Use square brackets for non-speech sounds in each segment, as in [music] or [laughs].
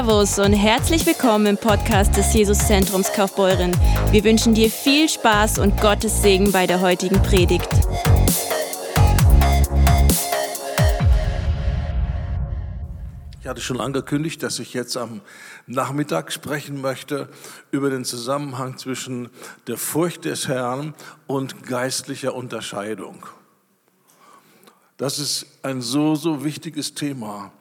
Servus und herzlich willkommen im Podcast des Jesuszentrums Kaufbeuren. Wir wünschen dir viel Spaß und Gottes Segen bei der heutigen Predigt. Ich hatte schon angekündigt, dass ich jetzt am Nachmittag sprechen möchte über den Zusammenhang zwischen der Furcht des Herrn und geistlicher Unterscheidung. Das ist ein so, so wichtiges Thema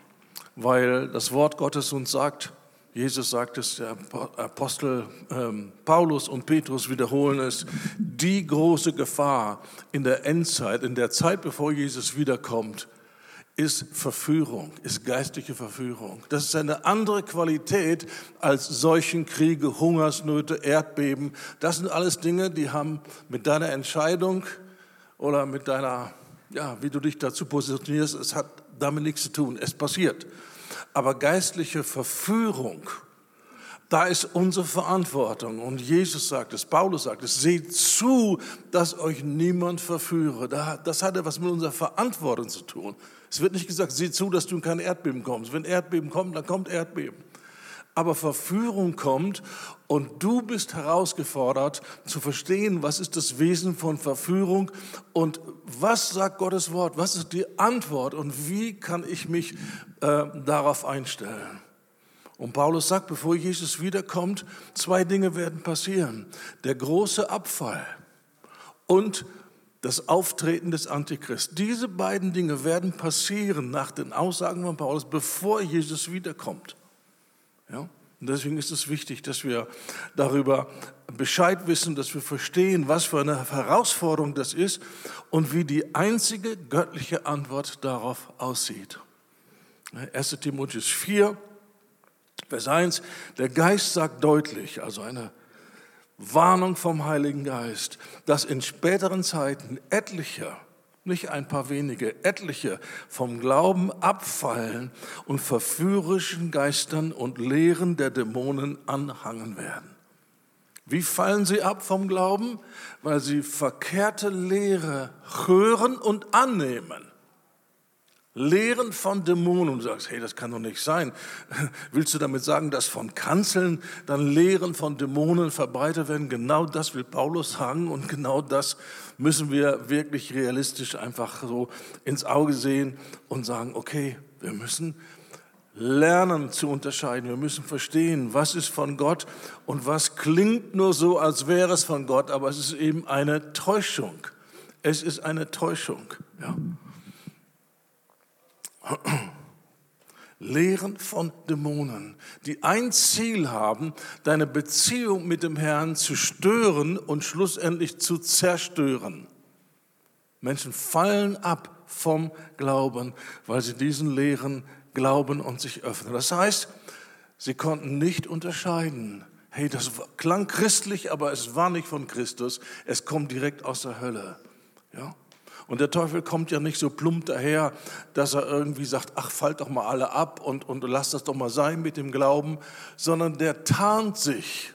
weil das Wort Gottes uns sagt, Jesus sagt es, der Apostel ähm, Paulus und Petrus wiederholen es, die große Gefahr in der Endzeit, in der Zeit, bevor Jesus wiederkommt, ist Verführung, ist geistliche Verführung. Das ist eine andere Qualität als solchen Kriege, Hungersnöte, Erdbeben. Das sind alles Dinge, die haben mit deiner Entscheidung oder mit deiner, ja, wie du dich dazu positionierst, es hat damit nichts zu tun. Es passiert. Aber geistliche Verführung, da ist unsere Verantwortung. Und Jesus sagt es, Paulus sagt es, seht zu, dass euch niemand verführe. Das hat etwas mit unserer Verantwortung zu tun. Es wird nicht gesagt, sieh zu, dass du in kein Erdbeben kommst. Wenn Erdbeben kommt, dann kommt Erdbeben. Aber Verführung kommt und du bist herausgefordert zu verstehen, was ist das Wesen von Verführung und was sagt Gottes Wort, was ist die Antwort und wie kann ich mich äh, darauf einstellen. Und Paulus sagt, bevor Jesus wiederkommt, zwei Dinge werden passieren. Der große Abfall und das Auftreten des Antichrist. Diese beiden Dinge werden passieren nach den Aussagen von Paulus, bevor Jesus wiederkommt. Ja? Und deswegen ist es wichtig, dass wir darüber Bescheid wissen, dass wir verstehen, was für eine Herausforderung das ist und wie die einzige göttliche Antwort darauf aussieht. 1 Timotheus 4, Vers 1, der Geist sagt deutlich, also eine Warnung vom Heiligen Geist, dass in späteren Zeiten etliche nicht ein paar wenige, etliche vom Glauben abfallen und verführerischen Geistern und Lehren der Dämonen anhangen werden. Wie fallen sie ab vom Glauben? Weil sie verkehrte Lehre hören und annehmen. Lehren von Dämonen. Und du sagst, hey, das kann doch nicht sein. [laughs] Willst du damit sagen, dass von Kanzeln dann Lehren von Dämonen verbreitet werden? Genau das will Paulus sagen und genau das müssen wir wirklich realistisch einfach so ins Auge sehen und sagen, okay, wir müssen lernen zu unterscheiden. Wir müssen verstehen, was ist von Gott und was klingt nur so, als wäre es von Gott, aber es ist eben eine Täuschung. Es ist eine Täuschung. Ja. [clears throat] Lehren von Dämonen, die ein Ziel haben, deine Beziehung mit dem Herrn zu stören und schlussendlich zu zerstören. Menschen fallen ab vom Glauben, weil sie diesen Lehren glauben und sich öffnen. Das heißt, sie konnten nicht unterscheiden. Hey, das klang christlich, aber es war nicht von Christus. Es kommt direkt aus der Hölle. Ja? Und der Teufel kommt ja nicht so plump daher, dass er irgendwie sagt, ach, fallt doch mal alle ab und, und lass das doch mal sein mit dem Glauben, sondern der tarnt sich.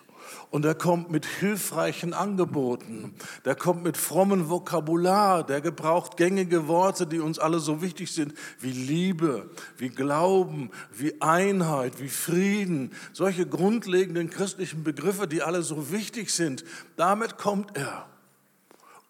Und er kommt mit hilfreichen Angeboten. Der kommt mit frommen Vokabular. Der gebraucht gängige Worte, die uns alle so wichtig sind, wie Liebe, wie Glauben, wie Einheit, wie Frieden. Solche grundlegenden christlichen Begriffe, die alle so wichtig sind. Damit kommt er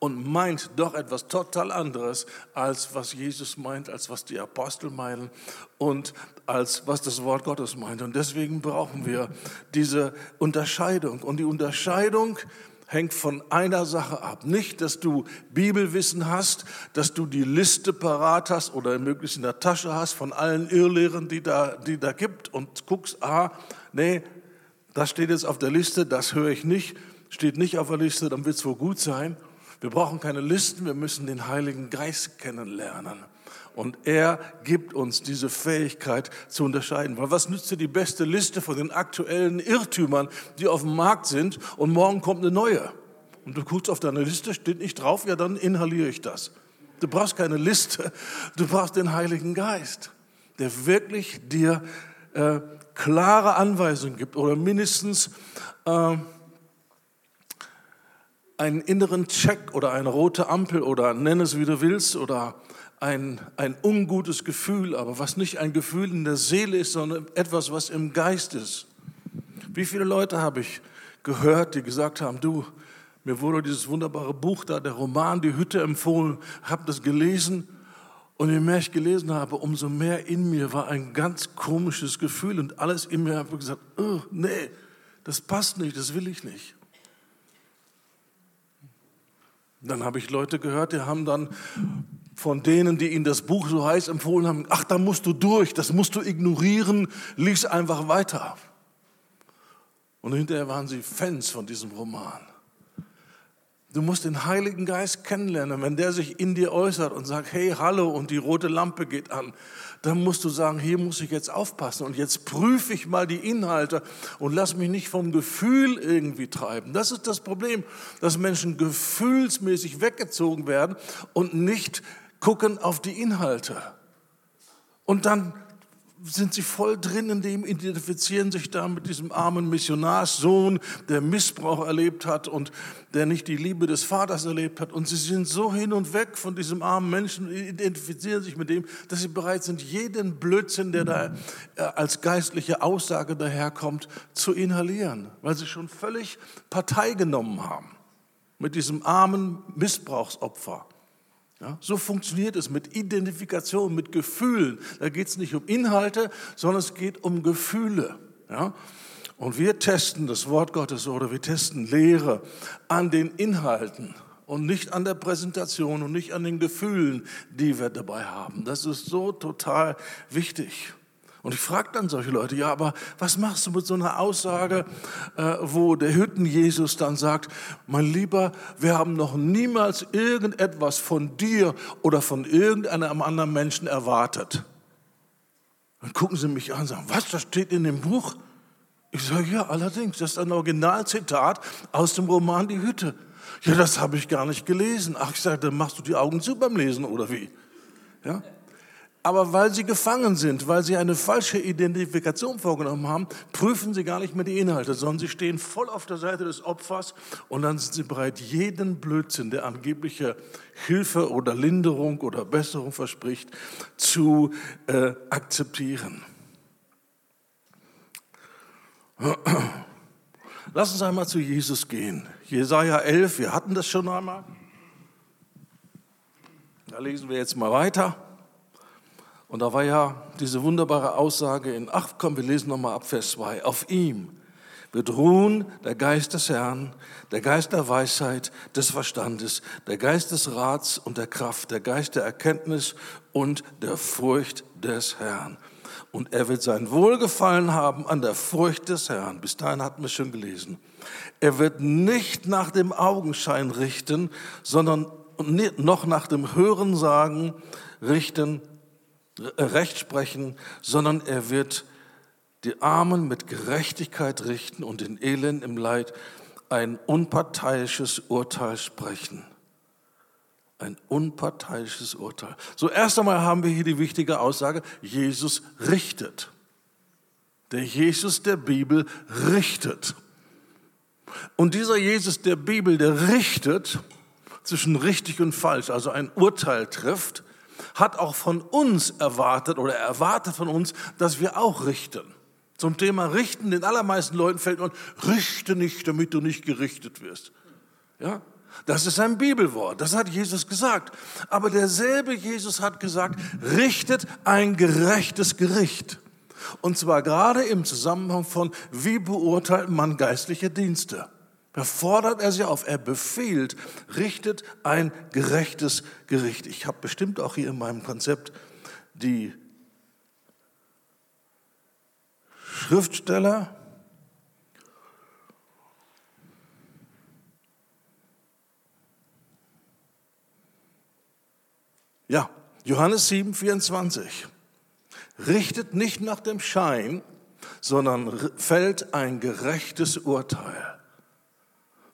und meint doch etwas total anderes, als was Jesus meint, als was die Apostel meinen und als was das Wort Gottes meint. Und deswegen brauchen wir diese Unterscheidung. Und die Unterscheidung hängt von einer Sache ab. Nicht, dass du Bibelwissen hast, dass du die Liste parat hast oder möglichst in der Tasche hast von allen Irrlehren, die da, die da gibt und guckst, ah, nee, das steht jetzt auf der Liste, das höre ich nicht, steht nicht auf der Liste, dann wird es wohl gut sein. Wir brauchen keine Listen, wir müssen den Heiligen Geist kennenlernen. Und er gibt uns diese Fähigkeit zu unterscheiden. Weil was nützt dir die beste Liste von den aktuellen Irrtümern, die auf dem Markt sind und morgen kommt eine neue? Und du guckst auf deine Liste, steht nicht drauf, ja dann inhaliere ich das. Du brauchst keine Liste, [laughs] du brauchst den Heiligen Geist, der wirklich dir äh, klare Anweisungen gibt oder mindestens äh, einen inneren Check oder eine rote Ampel oder nenn es wie du willst oder ein, ein ungutes Gefühl, aber was nicht ein Gefühl in der Seele ist, sondern etwas, was im Geist ist. Wie viele Leute habe ich gehört, die gesagt haben, du, mir wurde dieses wunderbare Buch da, der Roman Die Hütte empfohlen, habe das gelesen und je mehr ich gelesen habe, umso mehr in mir war ein ganz komisches Gefühl und alles in mir habe gesagt, oh, nee, das passt nicht, das will ich nicht. Dann habe ich Leute gehört, die haben dann von denen, die ihnen das Buch so heiß empfohlen haben, ach, da musst du durch, das musst du ignorieren, lies einfach weiter. Und hinterher waren sie Fans von diesem Roman. Du musst den Heiligen Geist kennenlernen. Wenn der sich in dir äußert und sagt, hey, hallo, und die rote Lampe geht an, dann musst du sagen, hier muss ich jetzt aufpassen und jetzt prüfe ich mal die Inhalte und lass mich nicht vom Gefühl irgendwie treiben. Das ist das Problem, dass Menschen gefühlsmäßig weggezogen werden und nicht gucken auf die Inhalte. Und dann sind sie voll drin in dem, identifizieren sich da mit diesem armen Missionarssohn, der Missbrauch erlebt hat und der nicht die Liebe des Vaters erlebt hat. Und sie sind so hin und weg von diesem armen Menschen, identifizieren sich mit dem, dass sie bereit sind, jeden Blödsinn, der da äh, als geistliche Aussage daherkommt, zu inhalieren, weil sie schon völlig Partei genommen haben mit diesem armen Missbrauchsopfer. Ja, so funktioniert es mit Identifikation, mit Gefühlen. Da geht es nicht um Inhalte, sondern es geht um Gefühle. Ja? Und wir testen das Wort Gottes oder wir testen Lehre an den Inhalten und nicht an der Präsentation und nicht an den Gefühlen, die wir dabei haben. Das ist so total wichtig. Und ich frage dann solche Leute, ja, aber was machst du mit so einer Aussage, äh, wo der Hütten-Jesus dann sagt, mein Lieber, wir haben noch niemals irgendetwas von dir oder von irgendeinem anderen Menschen erwartet. Dann gucken sie mich an und sagen, was, das steht in dem Buch? Ich sage, ja, allerdings, das ist ein Originalzitat aus dem Roman Die Hütte. Ja, das habe ich gar nicht gelesen. Ach, ich sage, dann machst du die Augen zu beim Lesen oder wie? Ja? Aber weil sie gefangen sind, weil sie eine falsche Identifikation vorgenommen haben, prüfen sie gar nicht mehr die Inhalte, sondern sie stehen voll auf der Seite des Opfers und dann sind sie bereit, jeden Blödsinn, der angebliche Hilfe oder Linderung oder Besserung verspricht, zu äh, akzeptieren. Lass uns einmal zu Jesus gehen. Jesaja 11, wir hatten das schon einmal. Da lesen wir jetzt mal weiter. Und da war ja diese wunderbare Aussage in, ach komm, wir lesen nochmal ab Vers 2, auf ihm wird ruhen der Geist des Herrn, der Geist der Weisheit, des Verstandes, der Geist des Rats und der Kraft, der Geist der Erkenntnis und der Furcht des Herrn. Und er wird sein Wohlgefallen haben an der Furcht des Herrn. Bis dahin hatten wir schon gelesen. Er wird nicht nach dem Augenschein richten, sondern noch nach dem Hörensagen richten, Recht sprechen, sondern er wird die Armen mit Gerechtigkeit richten und den Elend im Leid ein unparteiisches Urteil sprechen. Ein unparteiisches Urteil. So erst einmal haben wir hier die wichtige Aussage, Jesus richtet. Der Jesus der Bibel richtet. Und dieser Jesus der Bibel, der richtet zwischen richtig und falsch, also ein Urteil trifft, hat auch von uns erwartet oder erwartet von uns, dass wir auch richten. Zum Thema Richten, den allermeisten Leuten fällt nur, richte nicht, damit du nicht gerichtet wirst. Ja? Das ist ein Bibelwort, das hat Jesus gesagt. Aber derselbe Jesus hat gesagt, richtet ein gerechtes Gericht. Und zwar gerade im Zusammenhang von, wie beurteilt man geistliche Dienste. Da fordert er sie auf, er befiehlt, richtet ein gerechtes Gericht. Ich habe bestimmt auch hier in meinem Konzept die Schriftsteller, Ja, Johannes 7, 24. Richtet nicht nach dem Schein, sondern fällt ein gerechtes Urteil.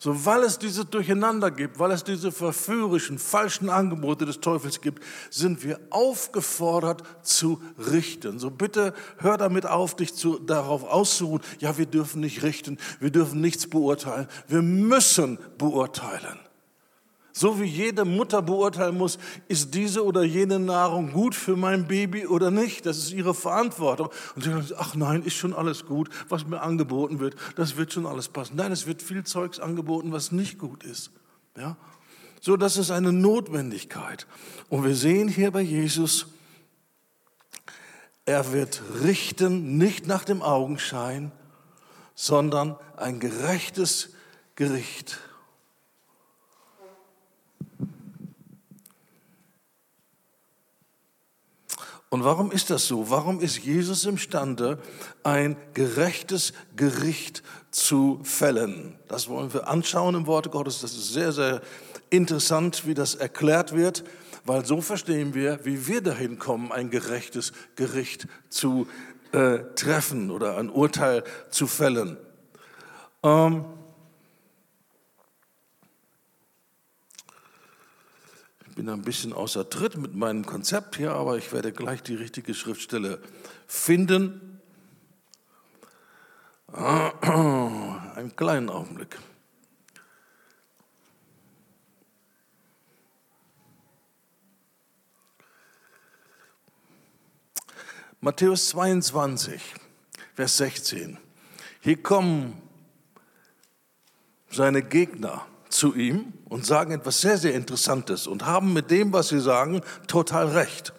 So, weil es diese Durcheinander gibt, weil es diese verführerischen, falschen Angebote des Teufels gibt, sind wir aufgefordert zu richten. So bitte hör damit auf, dich zu, darauf auszuruhen. Ja, wir dürfen nicht richten, wir dürfen nichts beurteilen. Wir müssen beurteilen. So wie jede Mutter beurteilen muss, ist diese oder jene Nahrung gut für mein Baby oder nicht. Das ist ihre Verantwortung. Und sie sagen, ach nein, ist schon alles gut, was mir angeboten wird. Das wird schon alles passen. Nein, es wird viel Zeugs angeboten, was nicht gut ist. Ja? So, das ist eine Notwendigkeit. Und wir sehen hier bei Jesus, er wird richten nicht nach dem Augenschein, sondern ein gerechtes Gericht. Und warum ist das so? Warum ist Jesus imstande, ein gerechtes Gericht zu fällen? Das wollen wir anschauen im Wort Gottes. Das ist sehr, sehr interessant, wie das erklärt wird, weil so verstehen wir, wie wir dahin kommen, ein gerechtes Gericht zu äh, treffen oder ein Urteil zu fällen. Ähm, bin ein bisschen außer Tritt mit meinem Konzept hier, aber ich werde gleich die richtige Schriftstelle finden. Einen kleinen Augenblick. Matthäus 22, Vers 16. Hier kommen seine Gegner zu ihm und sagen etwas sehr, sehr Interessantes und haben mit dem, was sie sagen, total recht.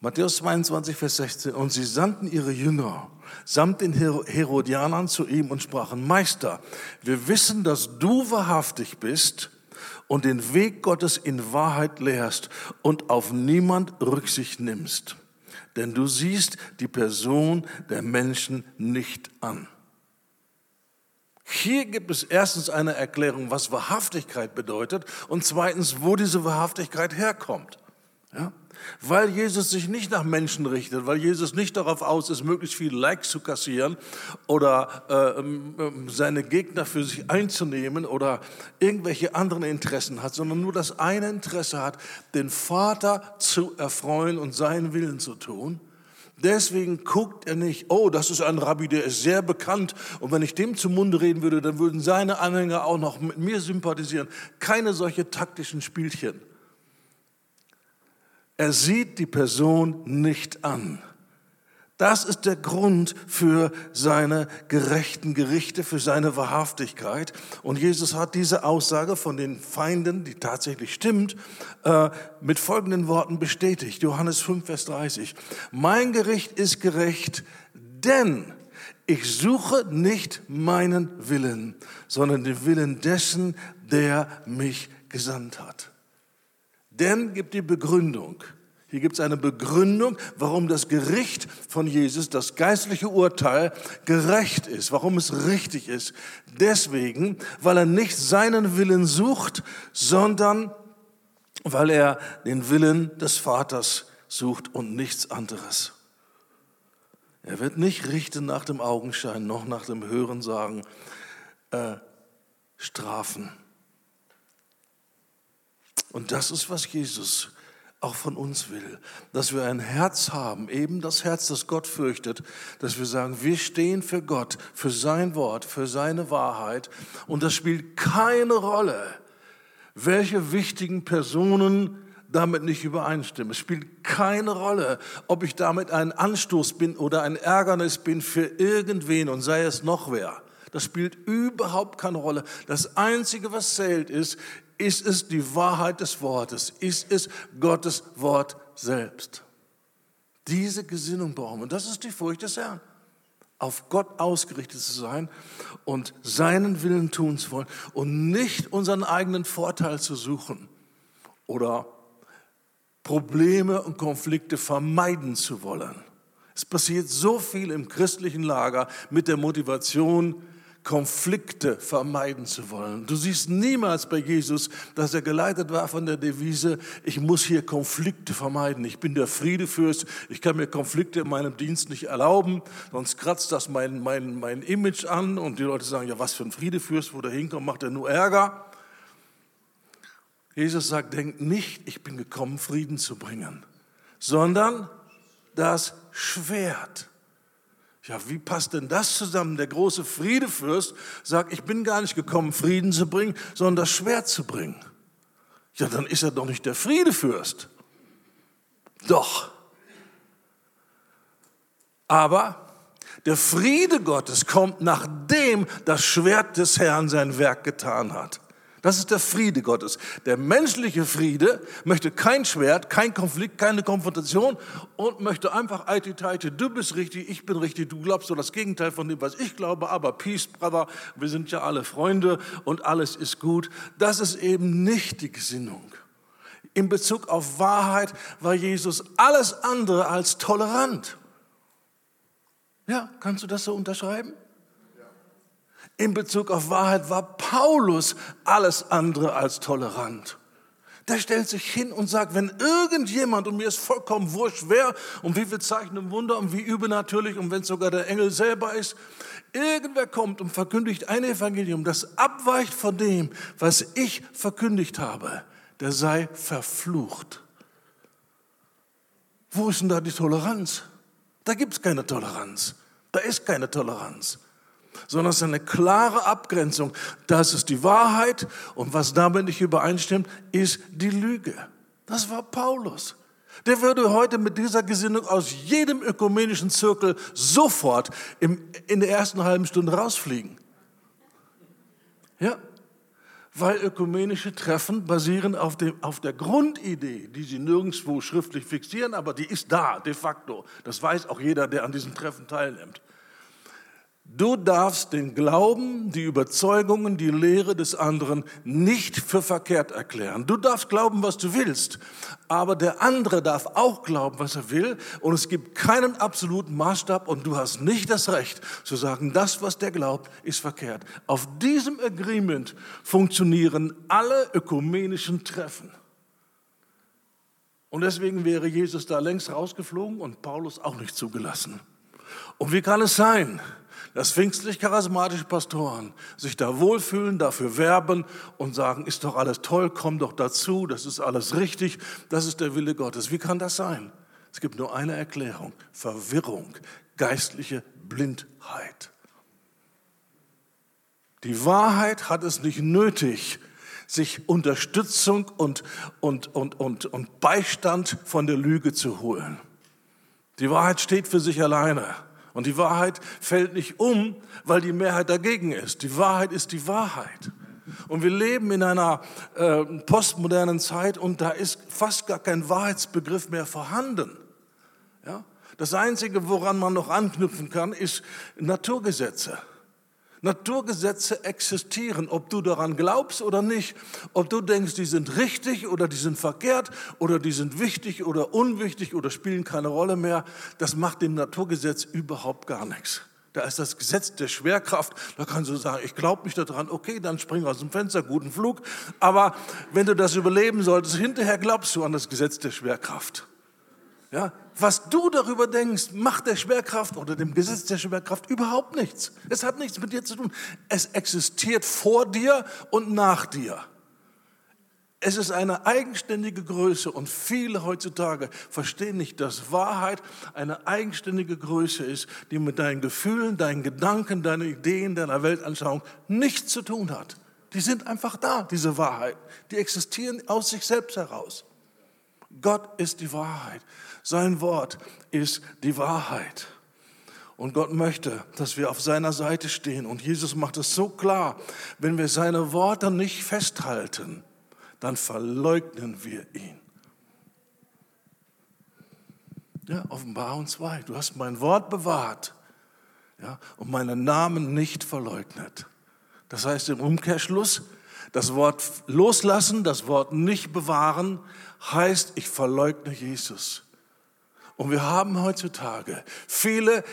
Matthäus 22, Vers 16. Und sie sandten ihre Jünger samt den Herodianern zu ihm und sprachen, Meister, wir wissen, dass du wahrhaftig bist und den Weg Gottes in Wahrheit lehrst und auf niemand Rücksicht nimmst. Denn du siehst die Person der Menschen nicht an. Hier gibt es erstens eine Erklärung, was Wahrhaftigkeit bedeutet und zweitens, wo diese Wahrhaftigkeit herkommt. Ja? Weil Jesus sich nicht nach Menschen richtet, weil Jesus nicht darauf aus ist, möglichst viele Likes zu kassieren oder äh, ähm, seine Gegner für sich einzunehmen oder irgendwelche anderen Interessen hat, sondern nur das eine Interesse hat, den Vater zu erfreuen und seinen Willen zu tun. Deswegen guckt er nicht, oh, das ist ein Rabbi, der ist sehr bekannt und wenn ich dem zum Munde reden würde, dann würden seine Anhänger auch noch mit mir sympathisieren. Keine solche taktischen Spielchen. Er sieht die Person nicht an. Das ist der Grund für seine gerechten Gerichte, für seine Wahrhaftigkeit. Und Jesus hat diese Aussage von den Feinden, die tatsächlich stimmt, äh, mit folgenden Worten bestätigt. Johannes 5, Vers 30. Mein Gericht ist gerecht, denn ich suche nicht meinen Willen, sondern den Willen dessen, der mich gesandt hat. Denn gibt die Begründung. Hier gibt es eine Begründung, warum das Gericht von Jesus, das geistliche Urteil, gerecht ist, warum es richtig ist. Deswegen, weil er nicht seinen Willen sucht, sondern weil er den Willen des Vaters sucht und nichts anderes. Er wird nicht richten nach dem Augenschein, noch nach dem Hören sagen, äh, strafen. Und das ist, was Jesus auch von uns will. Dass wir ein Herz haben, eben das Herz, das Gott fürchtet, dass wir sagen, wir stehen für Gott, für sein Wort, für seine Wahrheit. Und das spielt keine Rolle, welche wichtigen Personen damit nicht übereinstimmen. Es spielt keine Rolle, ob ich damit ein Anstoß bin oder ein Ärgernis bin für irgendwen und sei es noch wer. Das spielt überhaupt keine Rolle. Das Einzige, was zählt, ist, ist es die Wahrheit des Wortes? Ist es Gottes Wort selbst? Diese Gesinnung brauchen wir. Und das ist die Furcht des Herrn. Auf Gott ausgerichtet zu sein und seinen Willen tun zu wollen und nicht unseren eigenen Vorteil zu suchen oder Probleme und Konflikte vermeiden zu wollen. Es passiert so viel im christlichen Lager mit der Motivation, Konflikte vermeiden zu wollen. Du siehst niemals bei Jesus, dass er geleitet war von der Devise, ich muss hier Konflikte vermeiden. Ich bin der Friedefürst, ich kann mir Konflikte in meinem Dienst nicht erlauben, sonst kratzt das mein, mein, mein Image an und die Leute sagen, ja was für ein Friedefürst, wo der hinkommt, macht er nur Ärger. Jesus sagt, denkt nicht, ich bin gekommen, Frieden zu bringen, sondern das Schwert. Ja, wie passt denn das zusammen? Der große Friedefürst sagt, ich bin gar nicht gekommen, Frieden zu bringen, sondern das Schwert zu bringen. Ja, dann ist er doch nicht der Friedefürst. Doch. Aber der Friede Gottes kommt, nachdem das Schwert des Herrn sein Werk getan hat. Das ist der Friede Gottes. Der menschliche Friede möchte kein Schwert, kein Konflikt, keine Konfrontation und möchte einfach Eititeite, du bist richtig, ich bin richtig, du glaubst so das Gegenteil von dem, was ich glaube, aber Peace, Brother, wir sind ja alle Freunde und alles ist gut. Das ist eben nicht die Gesinnung. In Bezug auf Wahrheit war Jesus alles andere als tolerant. Ja, kannst du das so unterschreiben? In Bezug auf Wahrheit war Paulus alles andere als tolerant. Der stellt sich hin und sagt, wenn irgendjemand, und mir ist vollkommen wurscht, wer und wie viel Zeichen und Wunder und wie übernatürlich und wenn es sogar der Engel selber ist, irgendwer kommt und verkündigt ein Evangelium, das abweicht von dem, was ich verkündigt habe, der sei verflucht. Wo ist denn da die Toleranz? Da gibt es keine Toleranz. Da ist keine Toleranz sondern es ist eine klare Abgrenzung. Das ist die Wahrheit und was damit nicht übereinstimmt, ist die Lüge. Das war Paulus. Der würde heute mit dieser Gesinnung aus jedem ökumenischen Zirkel sofort im, in der ersten halben Stunde rausfliegen. Ja, weil ökumenische Treffen basieren auf, dem, auf der Grundidee, die sie nirgendwo schriftlich fixieren, aber die ist da, de facto. Das weiß auch jeder, der an diesen Treffen teilnimmt. Du darfst den Glauben, die Überzeugungen, die Lehre des anderen nicht für verkehrt erklären. Du darfst glauben, was du willst, aber der andere darf auch glauben, was er will und es gibt keinen absoluten Maßstab und du hast nicht das Recht zu sagen, das, was der glaubt, ist verkehrt. Auf diesem Agreement funktionieren alle ökumenischen Treffen. Und deswegen wäre Jesus da längst rausgeflogen und Paulus auch nicht zugelassen. Und wie kann es sein, dass pfingstlich-charismatische Pastoren sich da wohlfühlen, dafür werben und sagen, ist doch alles toll, komm doch dazu, das ist alles richtig, das ist der Wille Gottes. Wie kann das sein? Es gibt nur eine Erklärung, Verwirrung, geistliche Blindheit. Die Wahrheit hat es nicht nötig, sich Unterstützung und, und, und, und, und Beistand von der Lüge zu holen. Die Wahrheit steht für sich alleine. Und die Wahrheit fällt nicht um, weil die Mehrheit dagegen ist. Die Wahrheit ist die Wahrheit. Und wir leben in einer äh, postmodernen Zeit und da ist fast gar kein Wahrheitsbegriff mehr vorhanden. Ja? Das Einzige, woran man noch anknüpfen kann, ist Naturgesetze. Naturgesetze existieren, ob du daran glaubst oder nicht, ob du denkst, die sind richtig oder die sind verkehrt oder die sind wichtig oder unwichtig oder spielen keine Rolle mehr, das macht dem Naturgesetz überhaupt gar nichts. Da ist das Gesetz der Schwerkraft. Da kannst du sagen, ich glaube nicht daran. Okay, dann spring aus dem Fenster, guten Flug. Aber wenn du das überleben solltest, hinterher glaubst du an das Gesetz der Schwerkraft. Ja, was du darüber denkst, macht der Schwerkraft oder dem Gesetz der Schwerkraft überhaupt nichts. Es hat nichts mit dir zu tun. Es existiert vor dir und nach dir. Es ist eine eigenständige Größe und viele heutzutage verstehen nicht, dass Wahrheit eine eigenständige Größe ist, die mit deinen Gefühlen, deinen Gedanken, deinen Ideen, deiner Weltanschauung nichts zu tun hat. Die sind einfach da, diese Wahrheit. Die existieren aus sich selbst heraus. Gott ist die Wahrheit. Sein Wort ist die Wahrheit. Und Gott möchte, dass wir auf seiner Seite stehen. Und Jesus macht es so klar, wenn wir seine Worte nicht festhalten, dann verleugnen wir ihn. Ja, Offenbarung 2. Du hast mein Wort bewahrt ja, und meinen Namen nicht verleugnet. Das heißt im Umkehrschluss, das Wort loslassen, das Wort nicht bewahren, heißt, ich verleugne Jesus. Und wir haben heutzutage viele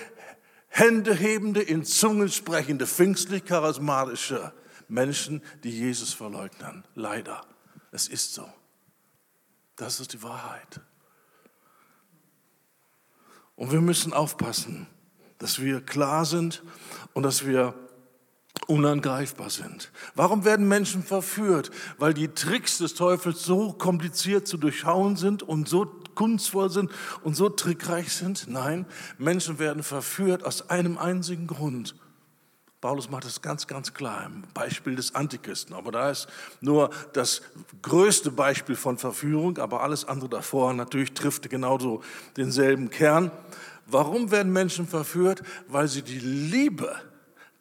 händehebende, in Zungen sprechende, pfingstlich charismatische Menschen, die Jesus verleugnen. Leider. Es ist so. Das ist die Wahrheit. Und wir müssen aufpassen, dass wir klar sind und dass wir unangreifbar sind. Warum werden Menschen verführt? Weil die Tricks des Teufels so kompliziert zu durchschauen sind und so kunstvoll sind und so trickreich sind? Nein, Menschen werden verführt aus einem einzigen Grund. Paulus macht es ganz, ganz klar im Beispiel des Antichristen. Aber da ist nur das größte Beispiel von Verführung, aber alles andere davor natürlich trifft genauso denselben Kern. Warum werden Menschen verführt? Weil sie die Liebe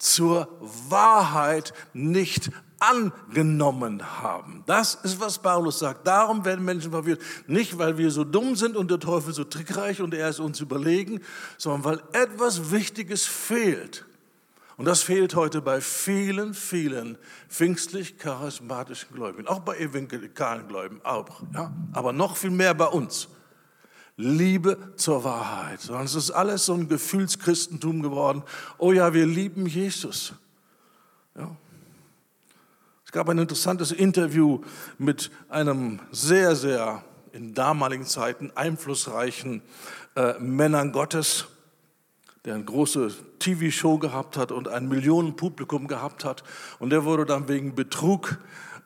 zur Wahrheit nicht angenommen haben. Das ist, was Paulus sagt. Darum werden Menschen verwirrt. Nicht, weil wir so dumm sind und der Teufel so trickreich und er ist uns überlegen, sondern weil etwas Wichtiges fehlt. Und das fehlt heute bei vielen, vielen pfingstlich-charismatischen Gläubigen, auch bei evangelikalen Gläubigen, auch, ja? aber noch viel mehr bei uns. Liebe zur Wahrheit, sondern es ist alles so ein Gefühlschristentum geworden. Oh ja, wir lieben Jesus. Ja? Es gab ein interessantes Interview mit einem sehr, sehr in damaligen Zeiten einflussreichen äh, Männern Gottes, der eine große TV-Show gehabt hat und ein Millionenpublikum gehabt hat. Und der wurde dann wegen Betrug,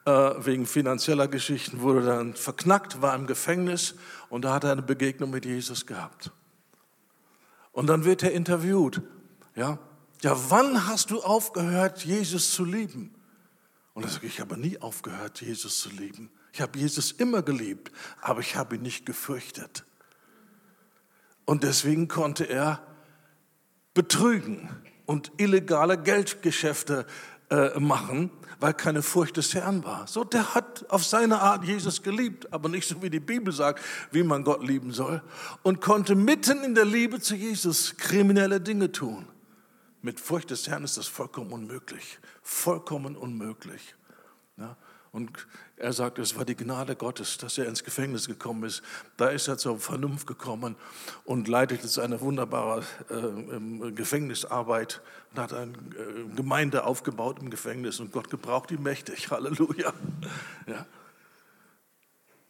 äh, wegen finanzieller Geschichten, wurde dann verknackt, war im Gefängnis und da hat er eine Begegnung mit Jesus gehabt. Und dann wird er interviewt. Ja, ja wann hast du aufgehört, Jesus zu lieben? Und er sagt, ich habe nie aufgehört, Jesus zu lieben. Ich habe Jesus immer geliebt, aber ich habe ihn nicht gefürchtet. Und deswegen konnte er betrügen und illegale Geldgeschäfte äh, machen, weil keine Furcht des Herrn war. So, der hat auf seine Art Jesus geliebt, aber nicht so wie die Bibel sagt, wie man Gott lieben soll, und konnte mitten in der Liebe zu Jesus kriminelle Dinge tun. Mit Furcht des Herrn ist das vollkommen unmöglich, vollkommen unmöglich. Ja? Und er sagt, es war die Gnade Gottes, dass er ins Gefängnis gekommen ist. Da ist er zur Vernunft gekommen und leitet jetzt eine wunderbare äh, Gefängnisarbeit und hat eine äh, Gemeinde aufgebaut im Gefängnis und Gott gebraucht ihn mächtig. [laughs] Halleluja. Ja.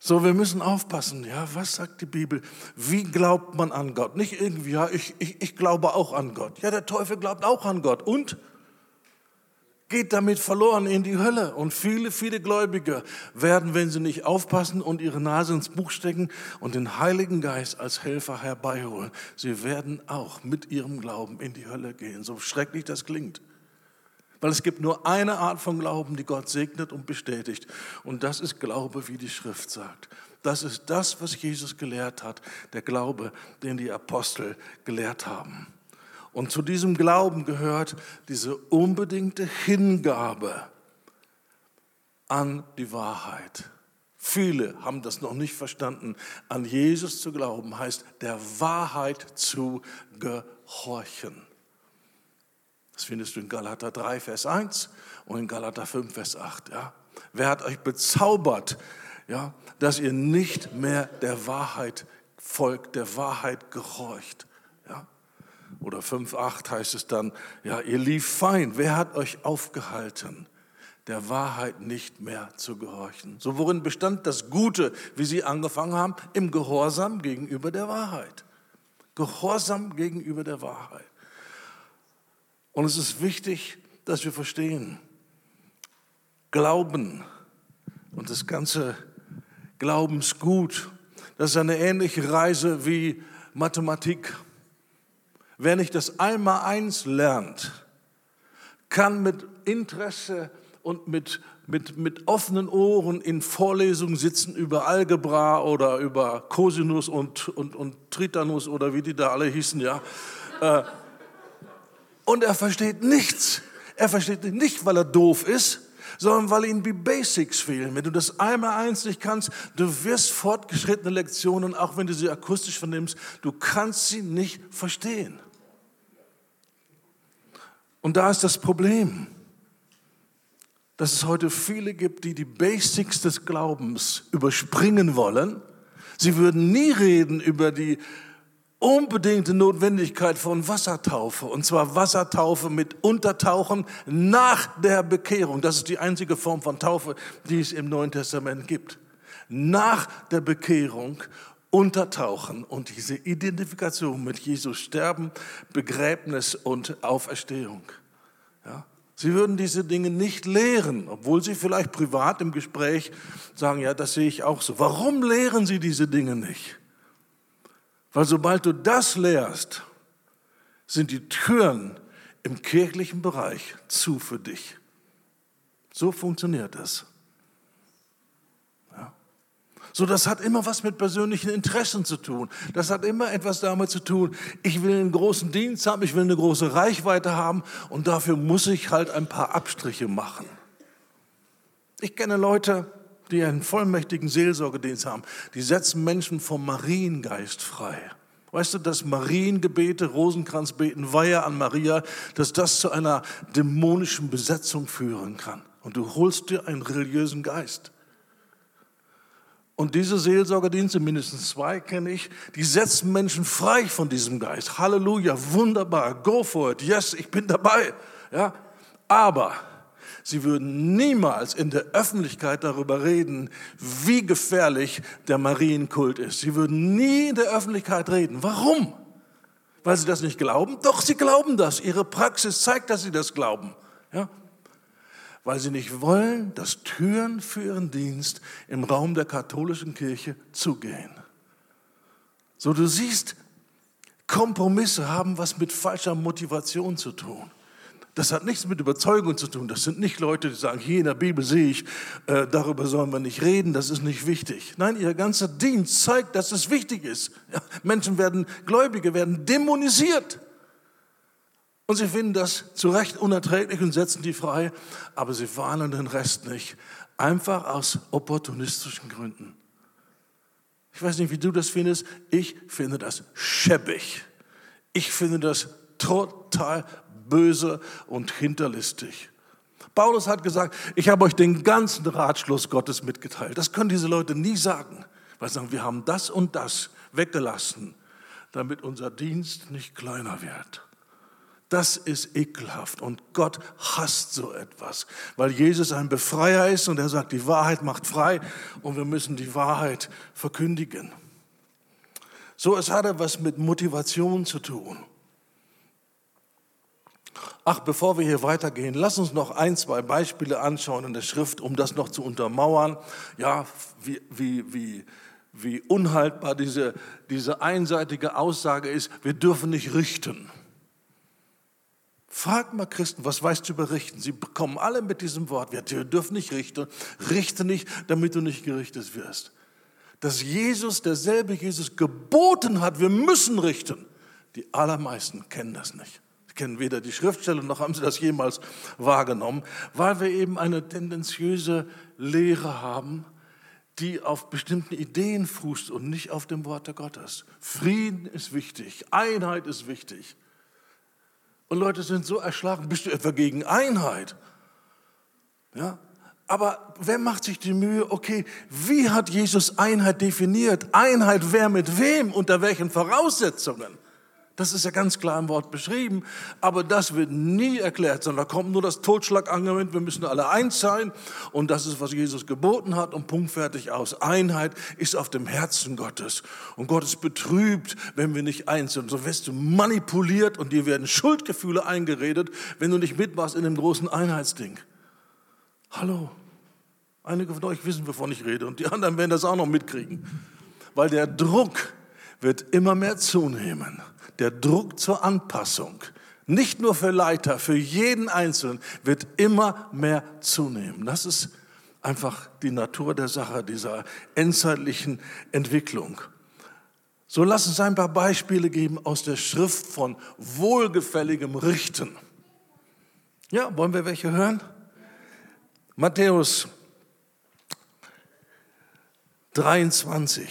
So, wir müssen aufpassen. Ja, was sagt die Bibel? Wie glaubt man an Gott? Nicht irgendwie, ja, ich, ich, ich glaube auch an Gott. Ja, der Teufel glaubt auch an Gott. Und? Geht damit verloren in die Hölle. Und viele, viele Gläubige werden, wenn sie nicht aufpassen und ihre Nase ins Buch stecken und den Heiligen Geist als Helfer herbeiholen, sie werden auch mit ihrem Glauben in die Hölle gehen. So schrecklich das klingt. Weil es gibt nur eine Art von Glauben, die Gott segnet und bestätigt. Und das ist Glaube, wie die Schrift sagt. Das ist das, was Jesus gelehrt hat, der Glaube, den die Apostel gelehrt haben. Und zu diesem Glauben gehört diese unbedingte Hingabe an die Wahrheit. Viele haben das noch nicht verstanden. An Jesus zu glauben heißt, der Wahrheit zu gehorchen. Das findest du in Galater 3, Vers 1 und in Galater 5, Vers 8. Ja? Wer hat euch bezaubert, ja, dass ihr nicht mehr der Wahrheit folgt, der Wahrheit gehorcht? Oder 5.8 heißt es dann, ja, ihr lief fein. Wer hat euch aufgehalten, der Wahrheit nicht mehr zu gehorchen? So worin bestand das Gute, wie sie angefangen haben? Im Gehorsam gegenüber der Wahrheit. Gehorsam gegenüber der Wahrheit. Und es ist wichtig, dass wir verstehen, Glauben und das ganze Glaubensgut, das ist eine ähnliche Reise wie Mathematik. Wer nicht das Einmaleins lernt, kann mit Interesse und mit, mit, mit offenen Ohren in Vorlesungen sitzen über Algebra oder über Cosinus und, und, und Tritanus oder wie die da alle hießen, ja. Äh, und er versteht nichts. Er versteht nicht, weil er doof ist, sondern weil ihm die Basics fehlen. Wenn du das einmal eins nicht kannst, du wirst fortgeschrittene Lektionen, auch wenn du sie akustisch vernimmst, du kannst sie nicht verstehen. Und da ist das Problem, dass es heute viele gibt, die die Basics des Glaubens überspringen wollen. Sie würden nie reden über die unbedingte Notwendigkeit von Wassertaufe. Und zwar Wassertaufe mit Untertauchen nach der Bekehrung. Das ist die einzige Form von Taufe, die es im Neuen Testament gibt. Nach der Bekehrung untertauchen und diese Identifikation mit Jesus Sterben, Begräbnis und Auferstehung. Ja? Sie würden diese Dinge nicht lehren, obwohl sie vielleicht privat im Gespräch sagen, ja, das sehe ich auch so. Warum lehren sie diese Dinge nicht? Weil sobald du das lehrst, sind die Türen im kirchlichen Bereich zu für dich. So funktioniert das. So, das hat immer was mit persönlichen Interessen zu tun. Das hat immer etwas damit zu tun, ich will einen großen Dienst haben, ich will eine große Reichweite haben und dafür muss ich halt ein paar Abstriche machen. Ich kenne Leute, die einen vollmächtigen Seelsorgedienst haben, die setzen Menschen vom Mariengeist frei. Weißt du, dass Mariengebete, Rosenkranzbeten, Weihe an Maria, dass das zu einer dämonischen Besetzung führen kann. Und du holst dir einen religiösen Geist. Und diese Seelsorgerdienste, mindestens zwei kenne ich, die setzen Menschen frei von diesem Geist. Halleluja, wunderbar, go for it, yes, ich bin dabei. Ja, aber Sie würden niemals in der Öffentlichkeit darüber reden, wie gefährlich der Marienkult ist. Sie würden nie in der Öffentlichkeit reden. Warum? Weil sie das nicht glauben? Doch, sie glauben das. Ihre Praxis zeigt, dass sie das glauben. Ja? Weil sie nicht wollen, dass Türen für ihren Dienst im Raum der katholischen Kirche zugehen. So, du siehst, Kompromisse haben was mit falscher Motivation zu tun. Das hat nichts mit Überzeugung zu tun. Das sind nicht Leute, die sagen, hier in der Bibel sehe ich, äh, darüber sollen wir nicht reden, das ist nicht wichtig. Nein, ihr ganzer Dienst zeigt, dass es wichtig ist. Ja, Menschen werden, Gläubige werden dämonisiert. Und sie finden das zu Recht unerträglich und setzen die frei, aber sie warnen den Rest nicht. Einfach aus opportunistischen Gründen. Ich weiß nicht, wie du das findest. Ich finde das schäbig. Ich finde das total böse und hinterlistig. Paulus hat gesagt, ich habe euch den ganzen Ratschluss Gottes mitgeteilt. Das können diese Leute nie sagen, weil sie sagen, wir haben das und das weggelassen, damit unser Dienst nicht kleiner wird. Das ist ekelhaft und Gott hasst so etwas, weil Jesus ein Befreier ist und er sagt, die Wahrheit macht frei und wir müssen die Wahrheit verkündigen. So, es hat etwas mit Motivation zu tun. Ach, bevor wir hier weitergehen, lass uns noch ein, zwei Beispiele anschauen in der Schrift, um das noch zu untermauern. Ja, wie, wie, wie, wie unhaltbar diese, diese einseitige Aussage ist, wir dürfen nicht richten. Frag mal Christen, was weißt du über Richten? Sie kommen alle mit diesem Wort, wir dürfen nicht richten. Richte nicht, damit du nicht gerichtet wirst. Dass Jesus, derselbe Jesus, geboten hat, wir müssen richten. Die allermeisten kennen das nicht kennen weder die Schriftstelle noch haben sie das jemals wahrgenommen, weil wir eben eine tendenziöse Lehre haben, die auf bestimmten Ideen fußt und nicht auf dem Worte Gottes. Frieden ist wichtig, Einheit ist wichtig. Und Leute sind so erschlagen, bist du etwa gegen Einheit? Ja? Aber wer macht sich die Mühe, okay, wie hat Jesus Einheit definiert? Einheit wer mit wem, unter welchen Voraussetzungen? Das ist ja ganz klar im Wort beschrieben, aber das wird nie erklärt, sondern da kommt nur das Totschlagargument, wir müssen alle eins sein. Und das ist, was Jesus geboten hat. Und punktfertig aus. Einheit ist auf dem Herzen Gottes. Und Gott ist betrübt, wenn wir nicht eins sind. So wirst du manipuliert und dir werden Schuldgefühle eingeredet, wenn du nicht mitmachst in dem großen Einheitsding. Hallo, einige von euch wissen, wovon ich rede. Und die anderen werden das auch noch mitkriegen, weil der Druck wird immer mehr zunehmen der Druck zur Anpassung, nicht nur für Leiter, für jeden Einzelnen, wird immer mehr zunehmen. Das ist einfach die Natur der Sache, dieser endzeitlichen Entwicklung. So lass uns ein paar Beispiele geben aus der Schrift von wohlgefälligem Richten. Ja, wollen wir welche hören? Matthäus 23.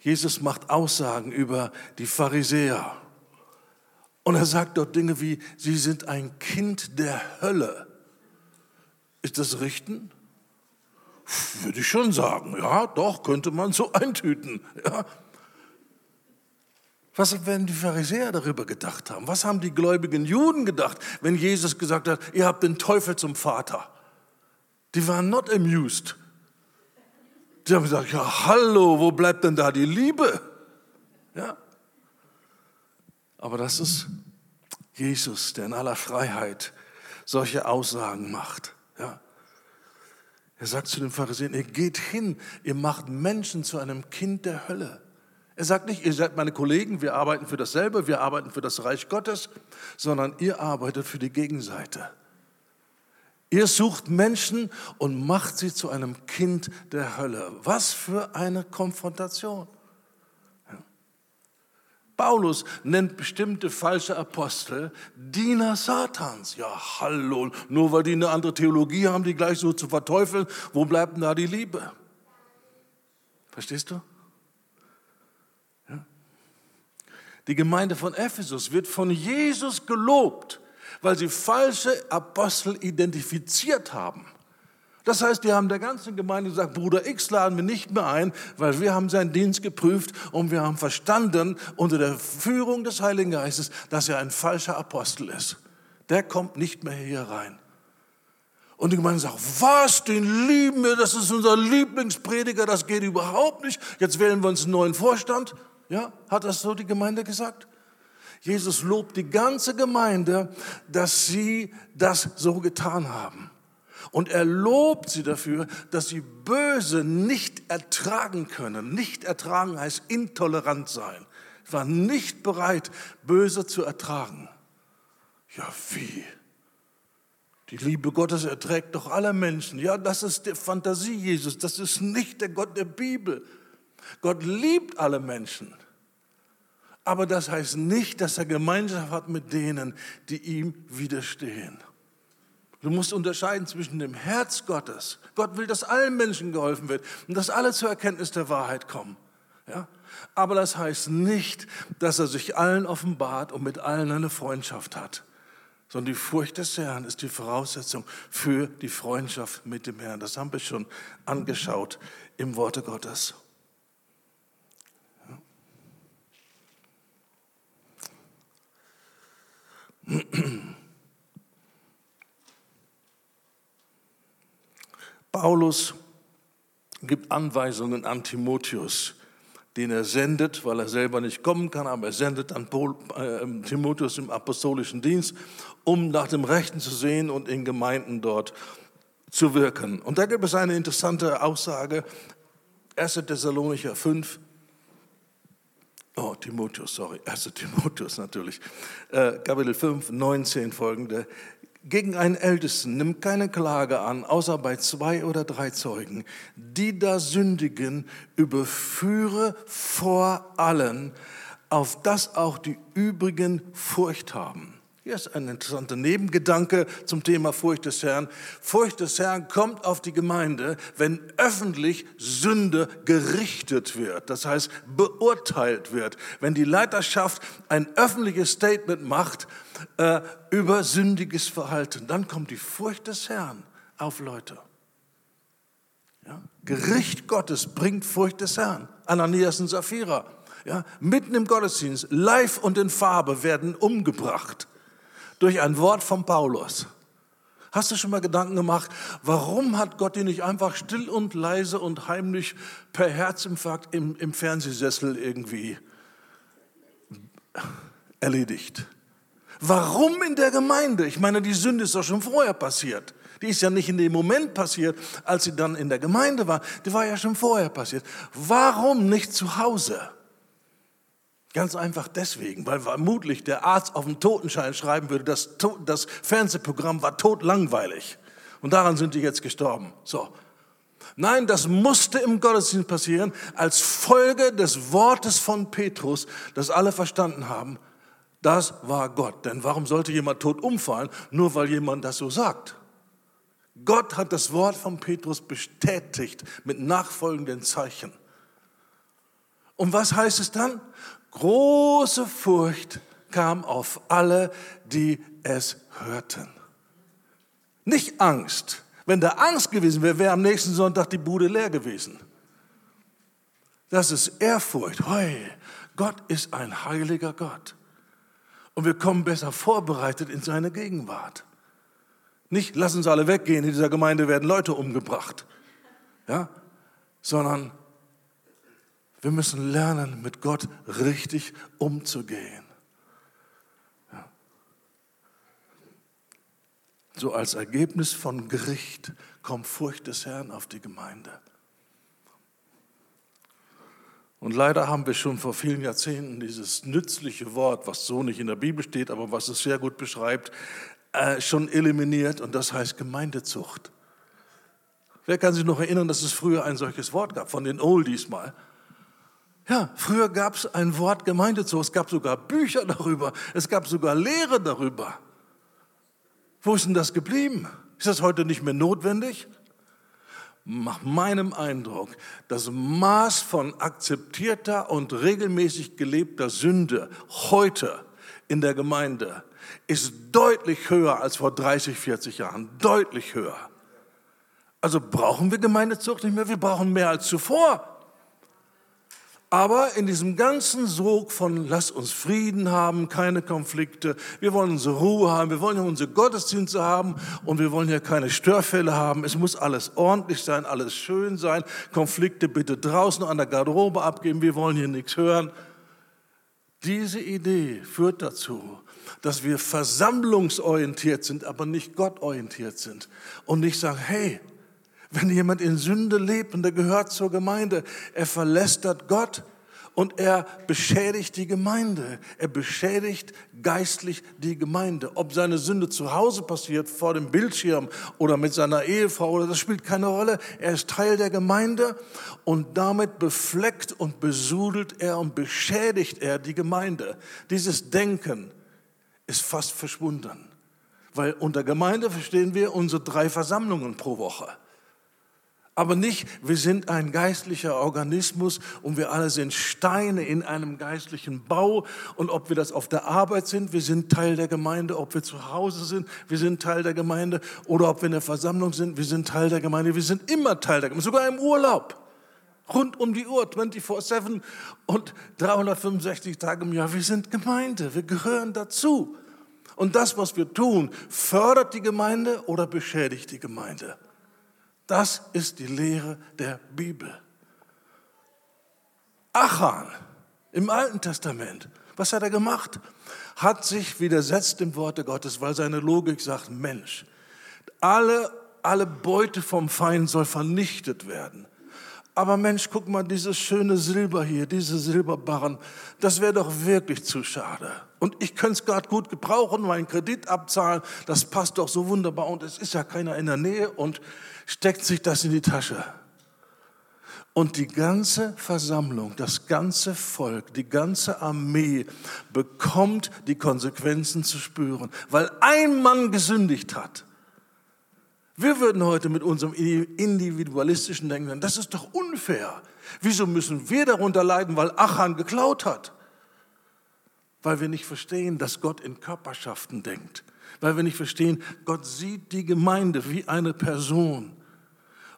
Jesus macht Aussagen über die Pharisäer. Und er sagt dort Dinge wie, sie sind ein Kind der Hölle. Ist das Richten? Würde ich schon sagen. Ja, doch, könnte man so [laughs] eintüten. Ja. Was werden die Pharisäer darüber gedacht haben? Was haben die gläubigen Juden gedacht, wenn Jesus gesagt hat, ihr habt den Teufel zum Vater? Die waren not amused. Die haben gesagt, ja, hallo, wo bleibt denn da die Liebe? Ja. Aber das ist Jesus, der in aller Freiheit solche Aussagen macht. Ja. Er sagt zu den Pharisäern, ihr geht hin, ihr macht Menschen zu einem Kind der Hölle. Er sagt nicht, ihr seid meine Kollegen, wir arbeiten für dasselbe, wir arbeiten für das Reich Gottes, sondern ihr arbeitet für die Gegenseite. Ihr sucht Menschen und macht sie zu einem Kind der Hölle. Was für eine Konfrontation. Paulus nennt bestimmte falsche Apostel Diener Satans. Ja, hallo, nur weil die eine andere Theologie haben, die gleich so zu verteufeln, wo bleibt denn da die Liebe? Verstehst du? Die Gemeinde von Ephesus wird von Jesus gelobt, weil sie falsche Apostel identifiziert haben. Das heißt, die haben der ganzen Gemeinde gesagt, Bruder X laden wir nicht mehr ein, weil wir haben seinen Dienst geprüft und wir haben verstanden unter der Führung des Heiligen Geistes, dass er ein falscher Apostel ist. Der kommt nicht mehr hier rein. Und die Gemeinde sagt, was, den lieben wir, das ist unser Lieblingsprediger, das geht überhaupt nicht. Jetzt wählen wir uns einen neuen Vorstand. Ja, hat das so die Gemeinde gesagt? Jesus lobt die ganze Gemeinde, dass sie das so getan haben. Und er lobt sie dafür, dass sie Böse nicht ertragen können. Nicht ertragen heißt intolerant sein. Sie waren nicht bereit, Böse zu ertragen. Ja, wie? Die Liebe Gottes erträgt doch alle Menschen. Ja, das ist die Fantasie Jesus. Das ist nicht der Gott der Bibel. Gott liebt alle Menschen. Aber das heißt nicht, dass er Gemeinschaft hat mit denen, die ihm widerstehen. Du musst unterscheiden zwischen dem Herz Gottes. Gott will, dass allen Menschen geholfen wird und dass alle zur Erkenntnis der Wahrheit kommen. Ja? Aber das heißt nicht, dass er sich allen offenbart und mit allen eine Freundschaft hat. Sondern die Furcht des Herrn ist die Voraussetzung für die Freundschaft mit dem Herrn. Das haben wir schon angeschaut im Worte Gottes. [clears throat] Paulus gibt Anweisungen an Timotheus, den er sendet, weil er selber nicht kommen kann, aber er sendet an äh, Timotheus im apostolischen Dienst, um nach dem Rechten zu sehen und in Gemeinden dort zu wirken. Und da gibt es eine interessante Aussage, 1. Thessalonicher 5, Oh, Timotheus, sorry, 1. Timotheus natürlich. Äh, Kapitel 5, 19 folgende. Gegen einen Ältesten nimm keine Klage an, außer bei zwei oder drei Zeugen. Die da sündigen, überführe vor allen, auf das auch die übrigen Furcht haben. Hier ist ein interessanter Nebengedanke zum Thema Furcht des Herrn. Furcht des Herrn kommt auf die Gemeinde, wenn öffentlich Sünde gerichtet wird, das heißt beurteilt wird. Wenn die Leiterschaft ein öffentliches Statement macht äh, über sündiges Verhalten, dann kommt die Furcht des Herrn auf Leute. Ja? Gericht Gottes bringt Furcht des Herrn. Ananias und Sapphira. Ja, mitten im Gottesdienst, live und in Farbe, werden umgebracht durch ein Wort von Paulus. Hast du schon mal Gedanken gemacht, warum hat Gott ihn nicht einfach still und leise und heimlich per Herzinfarkt im, im Fernsehsessel irgendwie erledigt? Warum in der Gemeinde? Ich meine, die Sünde ist doch schon vorher passiert. Die ist ja nicht in dem Moment passiert, als sie dann in der Gemeinde war. Die war ja schon vorher passiert. Warum nicht zu Hause? Ganz einfach deswegen, weil vermutlich der Arzt auf dem Totenschein schreiben würde, das, das Fernsehprogramm war totlangweilig. Und daran sind die jetzt gestorben. So. Nein, das musste im Gottesdienst passieren als Folge des Wortes von Petrus, das alle verstanden haben. Das war Gott. Denn warum sollte jemand tot umfallen, nur weil jemand das so sagt? Gott hat das Wort von Petrus bestätigt mit nachfolgenden Zeichen. Und was heißt es dann? Große Furcht kam auf alle, die es hörten. Nicht Angst. Wenn da Angst gewesen wäre, wäre am nächsten Sonntag die Bude leer gewesen. Das ist Ehrfurcht. Hey, Gott ist ein heiliger Gott. Und wir kommen besser vorbereitet in seine Gegenwart. Nicht, lass uns alle weggehen, in dieser Gemeinde werden Leute umgebracht. Ja? Sondern wir müssen lernen, mit Gott richtig umzugehen. So als Ergebnis von Gericht kommt Furcht des Herrn auf die Gemeinde. Und leider haben wir schon vor vielen Jahrzehnten dieses nützliche Wort, was so nicht in der Bibel steht, aber was es sehr gut beschreibt, äh, schon eliminiert und das heißt Gemeindezucht. Wer kann sich noch erinnern, dass es früher ein solches Wort gab, von den Oldies mal? Ja, früher gab es ein Wort Gemeindezucht, es gab sogar Bücher darüber, es gab sogar Lehre darüber. Wo ist denn das geblieben? Ist das heute nicht mehr notwendig? nach meinem Eindruck das Maß von akzeptierter und regelmäßig gelebter Sünde heute in der Gemeinde ist deutlich höher als vor 30, 40 Jahren, deutlich höher. Also brauchen wir Gemeindezucht nicht mehr, wir brauchen mehr als zuvor. Aber in diesem ganzen Sog von lass uns Frieden haben, keine Konflikte, wir wollen unsere Ruhe haben, wir wollen ja unsere Gottesdienste haben und wir wollen ja keine Störfälle haben. Es muss alles ordentlich sein, alles schön sein. Konflikte bitte draußen an der Garderobe abgeben, wir wollen hier nichts hören. Diese Idee führt dazu, dass wir versammlungsorientiert sind, aber nicht gottorientiert sind und nicht sagen, hey, wenn jemand in Sünde lebt und er gehört zur Gemeinde, er verlästert Gott und er beschädigt die Gemeinde. Er beschädigt geistlich die Gemeinde. Ob seine Sünde zu Hause passiert, vor dem Bildschirm oder mit seiner Ehefrau, oder das spielt keine Rolle. Er ist Teil der Gemeinde und damit befleckt und besudelt er und beschädigt er die Gemeinde. Dieses Denken ist fast verschwunden. Weil unter Gemeinde verstehen wir unsere drei Versammlungen pro Woche. Aber nicht, wir sind ein geistlicher Organismus und wir alle sind Steine in einem geistlichen Bau. Und ob wir das auf der Arbeit sind, wir sind Teil der Gemeinde. Ob wir zu Hause sind, wir sind Teil der Gemeinde. Oder ob wir in der Versammlung sind, wir sind Teil der Gemeinde. Wir sind immer Teil der Gemeinde, sogar im Urlaub. Rund um die Uhr, 24-7 und 365 Tage im Jahr. Wir sind Gemeinde, wir gehören dazu. Und das, was wir tun, fördert die Gemeinde oder beschädigt die Gemeinde. Das ist die Lehre der Bibel. Achan im Alten Testament, was hat er gemacht? Hat sich widersetzt dem Worte Gottes, weil seine Logik sagt, Mensch, alle, alle Beute vom Feind soll vernichtet werden. Aber Mensch, guck mal, dieses schöne Silber hier, diese Silberbarren, das wäre doch wirklich zu schade. Und ich könnte es gerade gut gebrauchen, meinen Kredit abzahlen, das passt doch so wunderbar und es ist ja keiner in der Nähe und steckt sich das in die Tasche. Und die ganze Versammlung, das ganze Volk, die ganze Armee bekommt die Konsequenzen zu spüren, weil ein Mann gesündigt hat. Wir würden heute mit unserem individualistischen Denken, das ist doch unfair. Wieso müssen wir darunter leiden, weil Achan geklaut hat? Weil wir nicht verstehen, dass Gott in Körperschaften denkt. Weil wir nicht verstehen, Gott sieht die Gemeinde wie eine Person.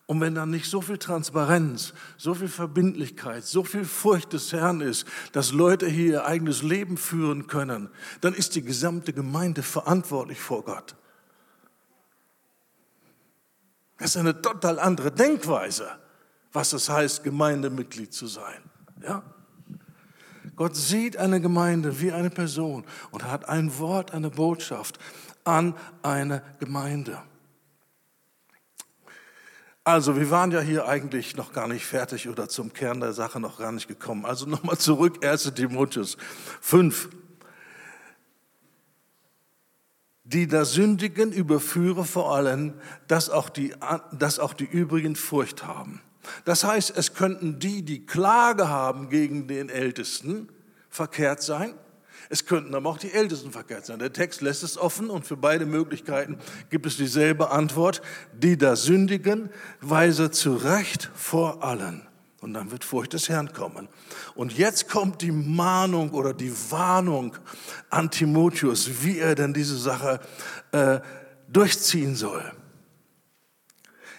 Und wenn da nicht so viel Transparenz, so viel Verbindlichkeit, so viel Furcht des Herrn ist, dass Leute hier ihr eigenes Leben führen können, dann ist die gesamte Gemeinde verantwortlich vor Gott. Das ist eine total andere Denkweise, was es heißt, Gemeindemitglied zu sein. Ja? Gott sieht eine Gemeinde wie eine Person und hat ein Wort, eine Botschaft an eine Gemeinde. Also, wir waren ja hier eigentlich noch gar nicht fertig oder zum Kern der Sache noch gar nicht gekommen. Also nochmal zurück, 1 Timotheus 5. die da sündigen, überführe vor allem, dass auch, die, dass auch die übrigen Furcht haben. Das heißt, es könnten die, die Klage haben gegen den Ältesten, verkehrt sein. Es könnten aber auch die Ältesten verkehrt sein. Der Text lässt es offen und für beide Möglichkeiten gibt es dieselbe Antwort. Die da sündigen, weise zu Recht vor allen. Und dann wird Furcht des Herrn kommen. Und jetzt kommt die Mahnung oder die Warnung an Timotheus, wie er denn diese Sache äh, durchziehen soll.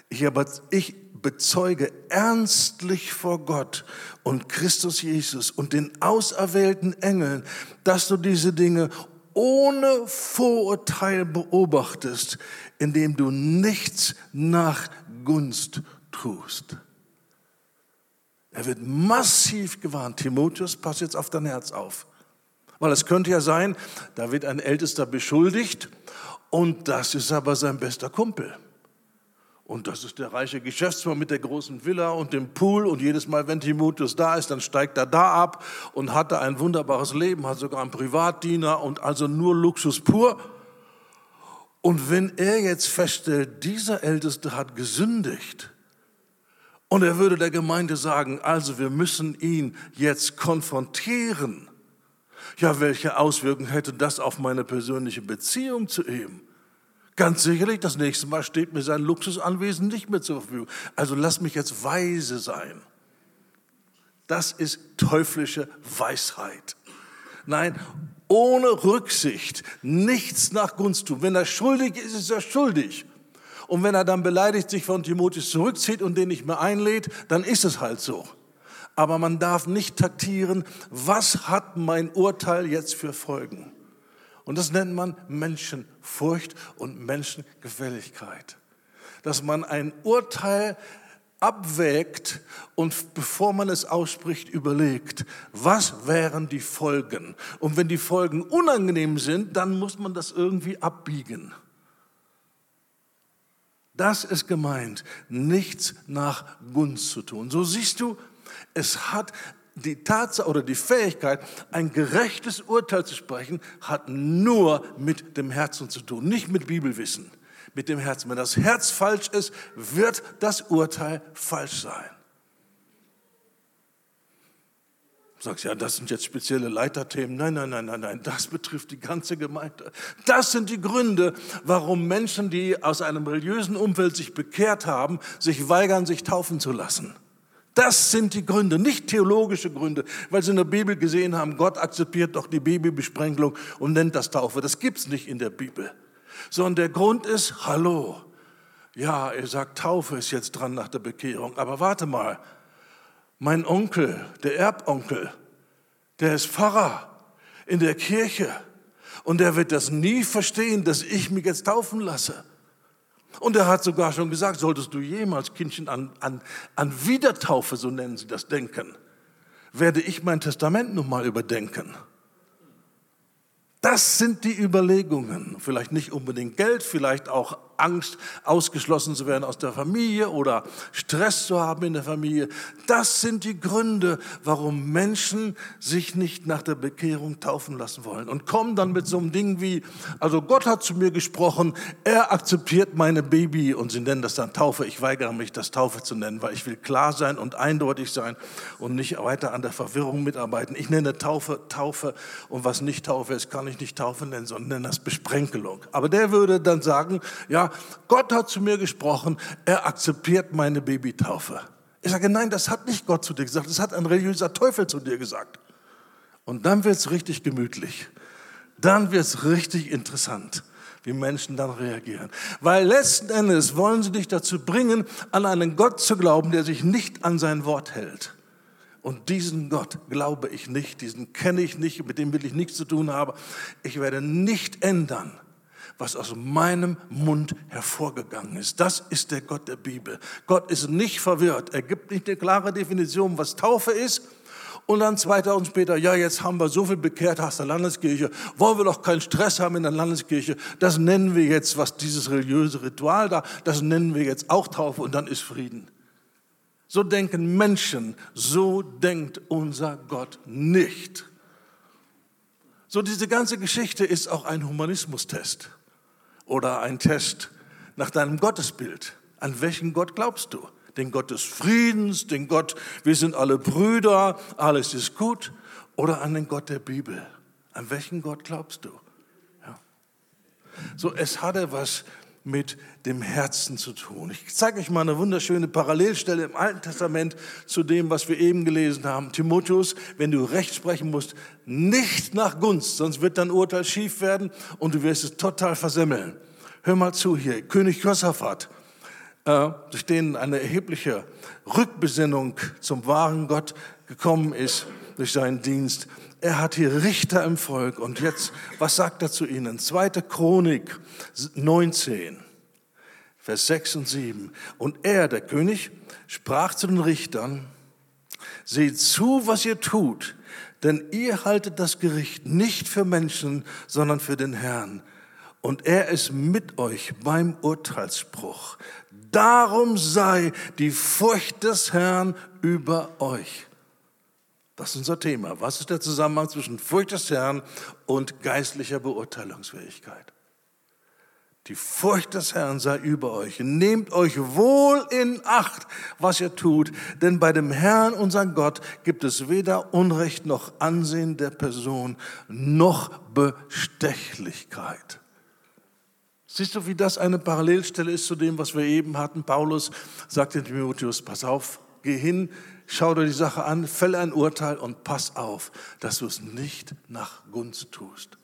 Ich, aber, ich bezeuge ernstlich vor Gott und Christus Jesus und den auserwählten Engeln, dass du diese Dinge ohne Vorurteil beobachtest, indem du nichts nach Gunst tust. Er wird massiv gewarnt. Timotheus, pass jetzt auf dein Herz auf. Weil es könnte ja sein, da wird ein Ältester beschuldigt und das ist aber sein bester Kumpel. Und das ist der reiche Geschäftsmann mit der großen Villa und dem Pool. Und jedes Mal, wenn Timotheus da ist, dann steigt er da ab und hat da ein wunderbares Leben, hat sogar einen Privatdiener und also nur Luxus pur. Und wenn er jetzt feststellt, dieser Älteste hat gesündigt, und er würde der Gemeinde sagen, also wir müssen ihn jetzt konfrontieren. Ja, welche Auswirkungen hätte das auf meine persönliche Beziehung zu ihm? Ganz sicherlich, das nächste Mal steht mir sein Luxusanwesen nicht mehr zur Verfügung. Also lass mich jetzt weise sein. Das ist teuflische Weisheit. Nein, ohne Rücksicht, nichts nach Gunst tun. Wenn er schuldig ist, ist er schuldig. Und wenn er dann beleidigt sich von Timotheus zurückzieht und den nicht mehr einlädt, dann ist es halt so. Aber man darf nicht taktieren, was hat mein Urteil jetzt für Folgen? Und das nennt man Menschenfurcht und Menschengefälligkeit. Dass man ein Urteil abwägt und bevor man es ausspricht, überlegt, was wären die Folgen? Und wenn die Folgen unangenehm sind, dann muss man das irgendwie abbiegen. Das ist gemeint, nichts nach Gunst zu tun. So siehst du, es hat die Tatsache oder die Fähigkeit, ein gerechtes Urteil zu sprechen, hat nur mit dem Herzen zu tun, nicht mit Bibelwissen, mit dem Herzen. Wenn das Herz falsch ist, wird das Urteil falsch sein. Du sagst, ja, das sind jetzt spezielle Leiterthemen. Nein, nein, nein, nein, nein, das betrifft die ganze Gemeinde. Das sind die Gründe, warum Menschen, die aus einem religiösen Umfeld sich bekehrt haben, sich weigern, sich taufen zu lassen. Das sind die Gründe, nicht theologische Gründe, weil sie in der Bibel gesehen haben, Gott akzeptiert doch die Babybesprenkelung und nennt das Taufe. Das gibt's nicht in der Bibel. Sondern der Grund ist, hallo, ja, er sagt, Taufe ist jetzt dran nach der Bekehrung. Aber warte mal, mein Onkel, der Erbonkel, der ist Pfarrer in der Kirche und der wird das nie verstehen, dass ich mich jetzt taufen lasse. Und er hat sogar schon gesagt, solltest du jemals Kindchen an, an, an Wiedertaufe, so nennen sie das, denken, werde ich mein Testament nochmal überdenken. Das sind die Überlegungen. Vielleicht nicht unbedingt Geld, vielleicht auch Angst, ausgeschlossen zu werden aus der Familie oder Stress zu haben in der Familie. Das sind die Gründe, warum Menschen sich nicht nach der Bekehrung taufen lassen wollen und kommen dann mit so einem Ding wie, also Gott hat zu mir gesprochen, er akzeptiert meine Baby und sie nennen das dann Taufe. Ich weigere mich, das Taufe zu nennen, weil ich will klar sein und eindeutig sein und nicht weiter an der Verwirrung mitarbeiten. Ich nenne Taufe Taufe und was nicht Taufe ist, kann ich nicht Taufe nennen, sondern nenne das Besprenkelung. Aber der würde dann sagen, ja, Gott hat zu mir gesprochen, er akzeptiert meine Babytaufe. Ich sage, nein, das hat nicht Gott zu dir gesagt, das hat ein religiöser Teufel zu dir gesagt. Und dann wird es richtig gemütlich. Dann wird es richtig interessant, wie Menschen dann reagieren. Weil letzten Endes wollen sie dich dazu bringen, an einen Gott zu glauben, der sich nicht an sein Wort hält. Und diesen Gott glaube ich nicht, diesen kenne ich nicht, mit dem will ich nichts zu tun haben. Ich werde nicht ändern, was aus meinem Mund hervorgegangen ist. Das ist der Gott der Bibel. Gott ist nicht verwirrt. Er gibt nicht eine klare Definition, was Taufe ist. Und dann 2000 später, ja, jetzt haben wir so viel bekehrt aus der Landeskirche, wollen wir doch keinen Stress haben in der Landeskirche. Das nennen wir jetzt, was dieses religiöse Ritual da, das nennen wir jetzt auch Taufe und dann ist Frieden. So denken Menschen, so denkt unser Gott nicht. So diese ganze Geschichte ist auch ein Humanismustest oder ein Test nach deinem Gottesbild. An welchen Gott glaubst du? Den Gott des Friedens, den Gott, wir sind alle Brüder, alles ist gut, oder an den Gott der Bibel? An welchen Gott glaubst du? Ja. So, es hatte was mit dem Herzen zu tun. Ich zeige euch mal eine wunderschöne Parallelstelle im Alten Testament zu dem, was wir eben gelesen haben. Timotheus, wenn du Recht sprechen musst, nicht nach Gunst, sonst wird dein Urteil schief werden und du wirst es total versemmeln. Hör mal zu hier, König Josaphat, äh, durch den eine erhebliche Rückbesinnung zum wahren Gott gekommen ist durch seinen Dienst. Er hat hier Richter im Volk. Und jetzt, was sagt er zu ihnen? Zweite Chronik 19, Vers 6 und 7. Und er, der König, sprach zu den Richtern, seht zu, was ihr tut, denn ihr haltet das Gericht nicht für Menschen, sondern für den Herrn. und er ist mit euch beim Urteilsspruch. Darum sei die Furcht des Herrn über euch. Das ist unser Thema. Was ist der Zusammenhang zwischen Furcht des Herrn und geistlicher Beurteilungsfähigkeit? Die Furcht des Herrn sei über euch. Nehmt euch wohl in Acht, was ihr tut, denn bei dem Herrn, unseren Gott, gibt es weder Unrecht noch Ansehen der Person noch Bestechlichkeit. Siehst du, wie das eine Parallelstelle ist zu dem, was wir eben hatten? Paulus sagte Timotheus, pass auf, geh hin, schau dir die Sache an, fäll ein Urteil und pass auf, dass du es nicht nach Gunst tust.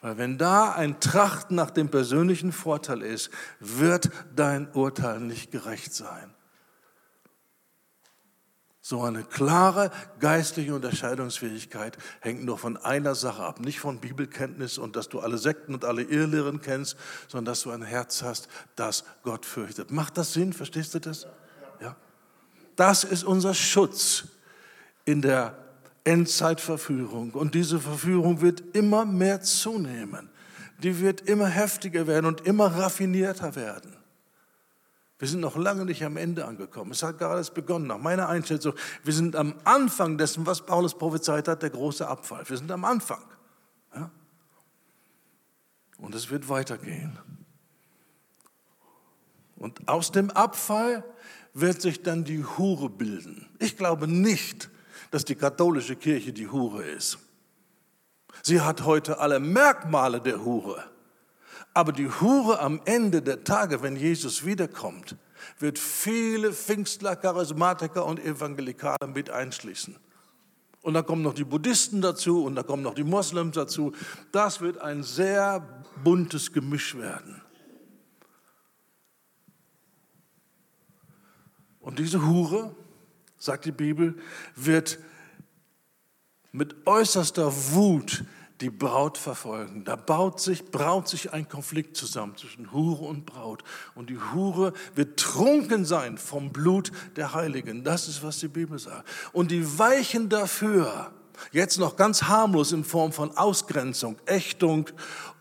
Weil wenn da ein Trachten nach dem persönlichen Vorteil ist, wird dein Urteil nicht gerecht sein. So eine klare geistliche Unterscheidungsfähigkeit hängt nur von einer Sache ab, nicht von Bibelkenntnis und dass du alle Sekten und alle Irrlehren kennst, sondern dass du ein Herz hast, das Gott fürchtet. Macht das Sinn? Verstehst du das? Das ist unser Schutz in der Endzeitverführung. Und diese Verführung wird immer mehr zunehmen. Die wird immer heftiger werden und immer raffinierter werden. Wir sind noch lange nicht am Ende angekommen. Es hat gerade erst begonnen. Nach meiner Einschätzung, wir sind am Anfang dessen, was Paulus prophezeit hat, der große Abfall. Wir sind am Anfang. Ja? Und es wird weitergehen. Und aus dem Abfall wird sich dann die Hure bilden. Ich glaube nicht, dass die katholische Kirche die Hure ist. Sie hat heute alle Merkmale der Hure. Aber die Hure am Ende der Tage, wenn Jesus wiederkommt, wird viele Pfingstler, Charismatiker und Evangelikale mit einschließen. Und dann kommen noch die Buddhisten dazu und dann kommen noch die Moslems dazu. Das wird ein sehr buntes Gemisch werden. Und diese Hure, sagt die Bibel, wird mit äußerster Wut die Braut verfolgen. Da baut sich, braut sich ein Konflikt zusammen zwischen Hure und Braut. Und die Hure wird trunken sein vom Blut der Heiligen. Das ist, was die Bibel sagt. Und die weichen dafür, jetzt noch ganz harmlos in Form von Ausgrenzung, Ächtung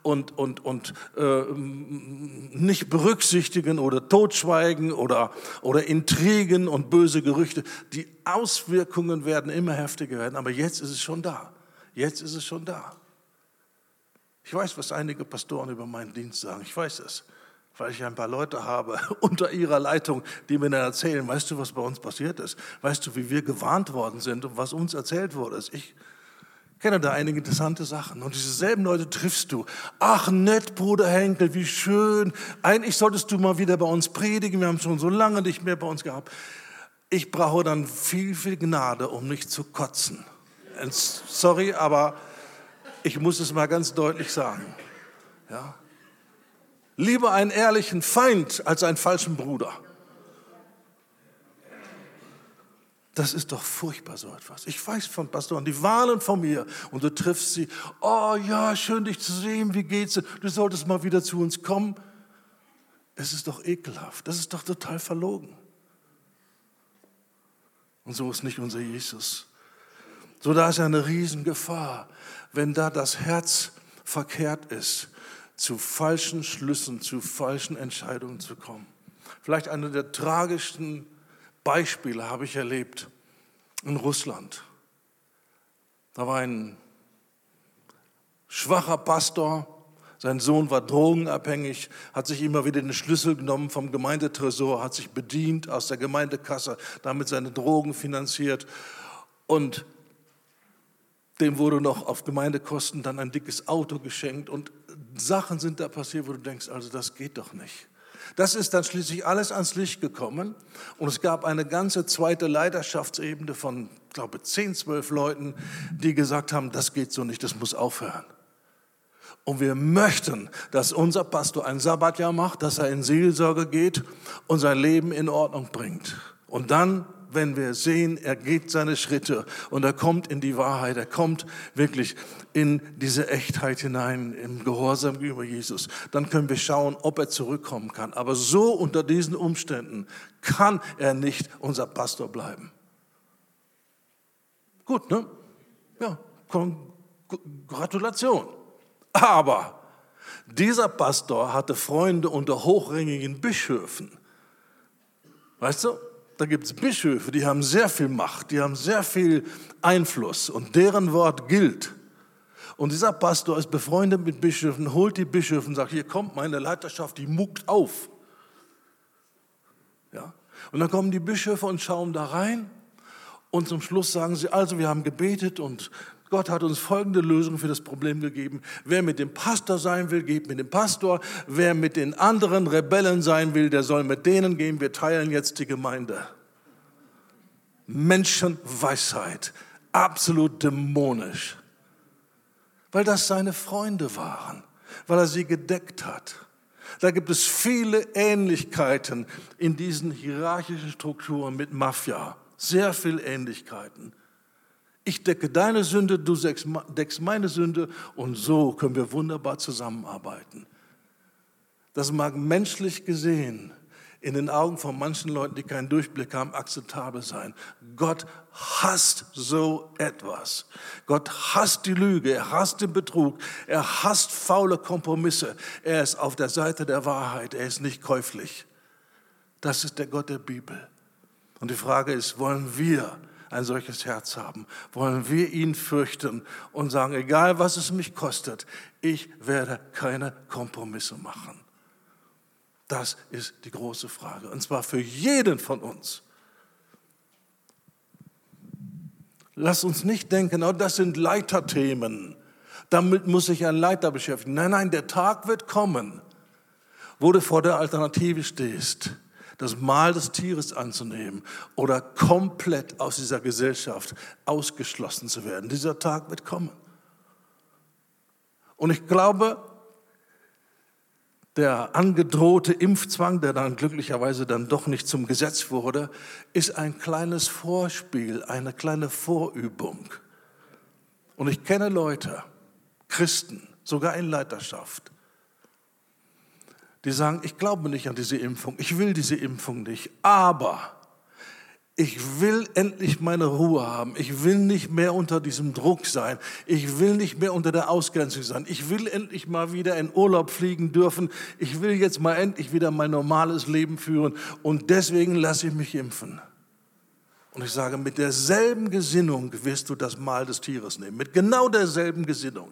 und, und, und äh, nicht berücksichtigen oder totschweigen oder, oder Intrigen und böse Gerüchte. Die Auswirkungen werden immer heftiger werden, aber jetzt ist es schon da. Jetzt ist es schon da. Ich weiß, was einige Pastoren über meinen Dienst sagen. Ich weiß es, weil ich ein paar Leute habe [laughs] unter ihrer Leitung, die mir dann erzählen, weißt du, was bei uns passiert ist? Weißt du, wie wir gewarnt worden sind und was uns erzählt wurde? Ich kenne da einige interessante Sachen. Und diese selben Leute triffst du. Ach, nett, Bruder Henkel, wie schön. Eigentlich solltest du mal wieder bei uns predigen. Wir haben schon so lange nicht mehr bei uns gehabt. Ich brauche dann viel, viel Gnade, um nicht zu kotzen. Sorry, aber ich muss es mal ganz deutlich sagen. Ja? Lieber einen ehrlichen Feind als einen falschen Bruder. Das ist doch furchtbar so etwas. Ich weiß von Pastoren, die warnen von mir und du triffst sie. Oh ja, schön dich zu sehen, wie geht's? Du solltest mal wieder zu uns kommen. Es ist doch ekelhaft, das ist doch total verlogen. Und so ist nicht unser Jesus. So da ist eine Riesengefahr, wenn da das Herz verkehrt ist, zu falschen Schlüssen, zu falschen Entscheidungen zu kommen. Vielleicht eine der tragischsten Beispiele habe ich erlebt in Russland. Da war ein schwacher Pastor, sein Sohn war drogenabhängig, hat sich immer wieder den Schlüssel genommen vom Gemeindetresor, hat sich bedient aus der Gemeindekasse, damit seine Drogen finanziert und dem wurde noch auf Gemeindekosten dann ein dickes Auto geschenkt und Sachen sind da passiert, wo du denkst, also das geht doch nicht. Das ist dann schließlich alles ans Licht gekommen und es gab eine ganze zweite Leiterschaftsebene von, glaube ich, 10, 12 Leuten, die gesagt haben, das geht so nicht, das muss aufhören. Und wir möchten, dass unser Pastor ein Sabbatjahr macht, dass er in Seelsorge geht und sein Leben in Ordnung bringt. Und dann wenn wir sehen, er geht seine Schritte und er kommt in die Wahrheit, er kommt wirklich in diese Echtheit hinein, im Gehorsam gegenüber Jesus, dann können wir schauen, ob er zurückkommen kann. Aber so unter diesen Umständen kann er nicht unser Pastor bleiben. Gut, ne? Ja, Gratulation. Aber Dieser Pastor hatte Freunde unter hochrangigen Bischöfen. Weißt du, da gibt es Bischöfe, die haben sehr viel Macht, die haben sehr viel Einfluss und deren Wort gilt. Und dieser Pastor ist befreundet mit Bischöfen, holt die Bischöfe und sagt, hier kommt meine Leiterschaft, die muckt auf. Ja? Und dann kommen die Bischöfe und schauen da rein und zum Schluss sagen sie, also wir haben gebetet und Gott hat uns folgende Lösung für das Problem gegeben. Wer mit dem Pastor sein will, geht mit dem Pastor. Wer mit den anderen Rebellen sein will, der soll mit denen gehen. Wir teilen jetzt die Gemeinde. Menschenweisheit, absolut dämonisch. Weil das seine Freunde waren, weil er sie gedeckt hat. Da gibt es viele Ähnlichkeiten in diesen hierarchischen Strukturen mit Mafia. Sehr viele Ähnlichkeiten. Ich decke deine Sünde, du deckst meine Sünde und so können wir wunderbar zusammenarbeiten. Das mag menschlich gesehen in den Augen von manchen Leuten, die keinen Durchblick haben, akzeptabel sein. Gott hasst so etwas. Gott hasst die Lüge, er hasst den Betrug, er hasst faule Kompromisse. Er ist auf der Seite der Wahrheit, er ist nicht käuflich. Das ist der Gott der Bibel. Und die Frage ist, wollen wir ein solches Herz haben? Wollen wir ihn fürchten und sagen, egal was es mich kostet, ich werde keine Kompromisse machen? Das ist die große Frage. Und zwar für jeden von uns. Lass uns nicht denken, oh, das sind Leiterthemen. Damit muss sich ein Leiter beschäftigen. Nein, nein, der Tag wird kommen, wo du vor der Alternative stehst das Mal des Tieres anzunehmen oder komplett aus dieser Gesellschaft ausgeschlossen zu werden. Dieser Tag wird kommen. Und ich glaube, der angedrohte Impfzwang, der dann glücklicherweise dann doch nicht zum Gesetz wurde, ist ein kleines Vorspiel, eine kleine Vorübung. Und ich kenne Leute, Christen, sogar in Leiterschaft, die sagen, ich glaube nicht an diese Impfung, ich will diese Impfung nicht, aber ich will endlich meine Ruhe haben. Ich will nicht mehr unter diesem Druck sein. Ich will nicht mehr unter der Ausgrenzung sein. Ich will endlich mal wieder in Urlaub fliegen dürfen. Ich will jetzt mal endlich wieder mein normales Leben führen. Und deswegen lasse ich mich impfen. Und ich sage, mit derselben Gesinnung wirst du das Mal des Tieres nehmen. Mit genau derselben Gesinnung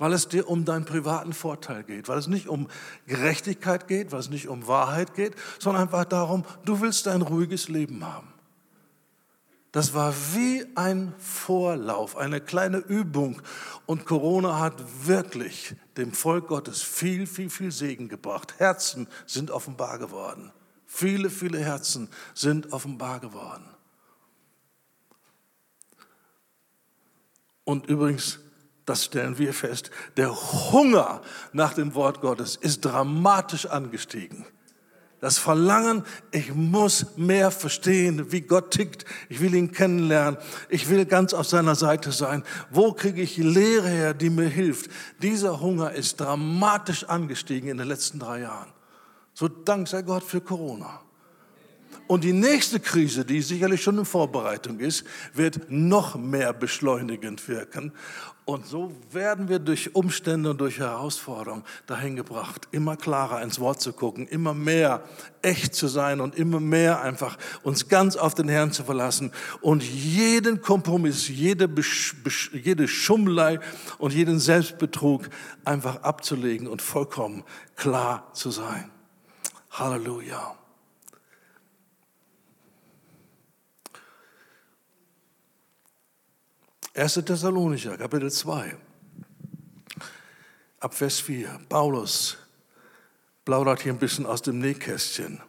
weil es dir um deinen privaten Vorteil geht, weil es nicht um Gerechtigkeit geht, weil es nicht um Wahrheit geht, sondern einfach darum, du willst ein ruhiges Leben haben. Das war wie ein Vorlauf, eine kleine Übung. Und Corona hat wirklich dem Volk Gottes viel, viel, viel Segen gebracht. Herzen sind offenbar geworden. Viele, viele Herzen sind offenbar geworden. Und übrigens, das stellen wir fest, der Hunger nach dem Wort Gottes ist dramatisch angestiegen. Das Verlangen, ich muss mehr verstehen, wie Gott tickt. Ich will ihn kennenlernen. Ich will ganz auf seiner Seite sein. Wo kriege ich Lehre her, die mir hilft? Dieser Hunger ist dramatisch angestiegen in den letzten drei Jahren. So dank sei Gott für Corona. Und die nächste Krise, die sicherlich schon in Vorbereitung ist, wird noch mehr beschleunigend wirken. Und so werden wir durch Umstände und durch Herausforderungen dahin gebracht, immer klarer ins Wort zu gucken, immer mehr echt zu sein und immer mehr einfach uns ganz auf den Herrn zu verlassen und jeden Kompromiss, jede, jede Schummelei und jeden Selbstbetrug einfach abzulegen und vollkommen klar zu sein. Halleluja. 1. Thessalonicher, Kapitel 2, ab Vers 4. Paulus plaudert hier ein bisschen aus dem Nähkästchen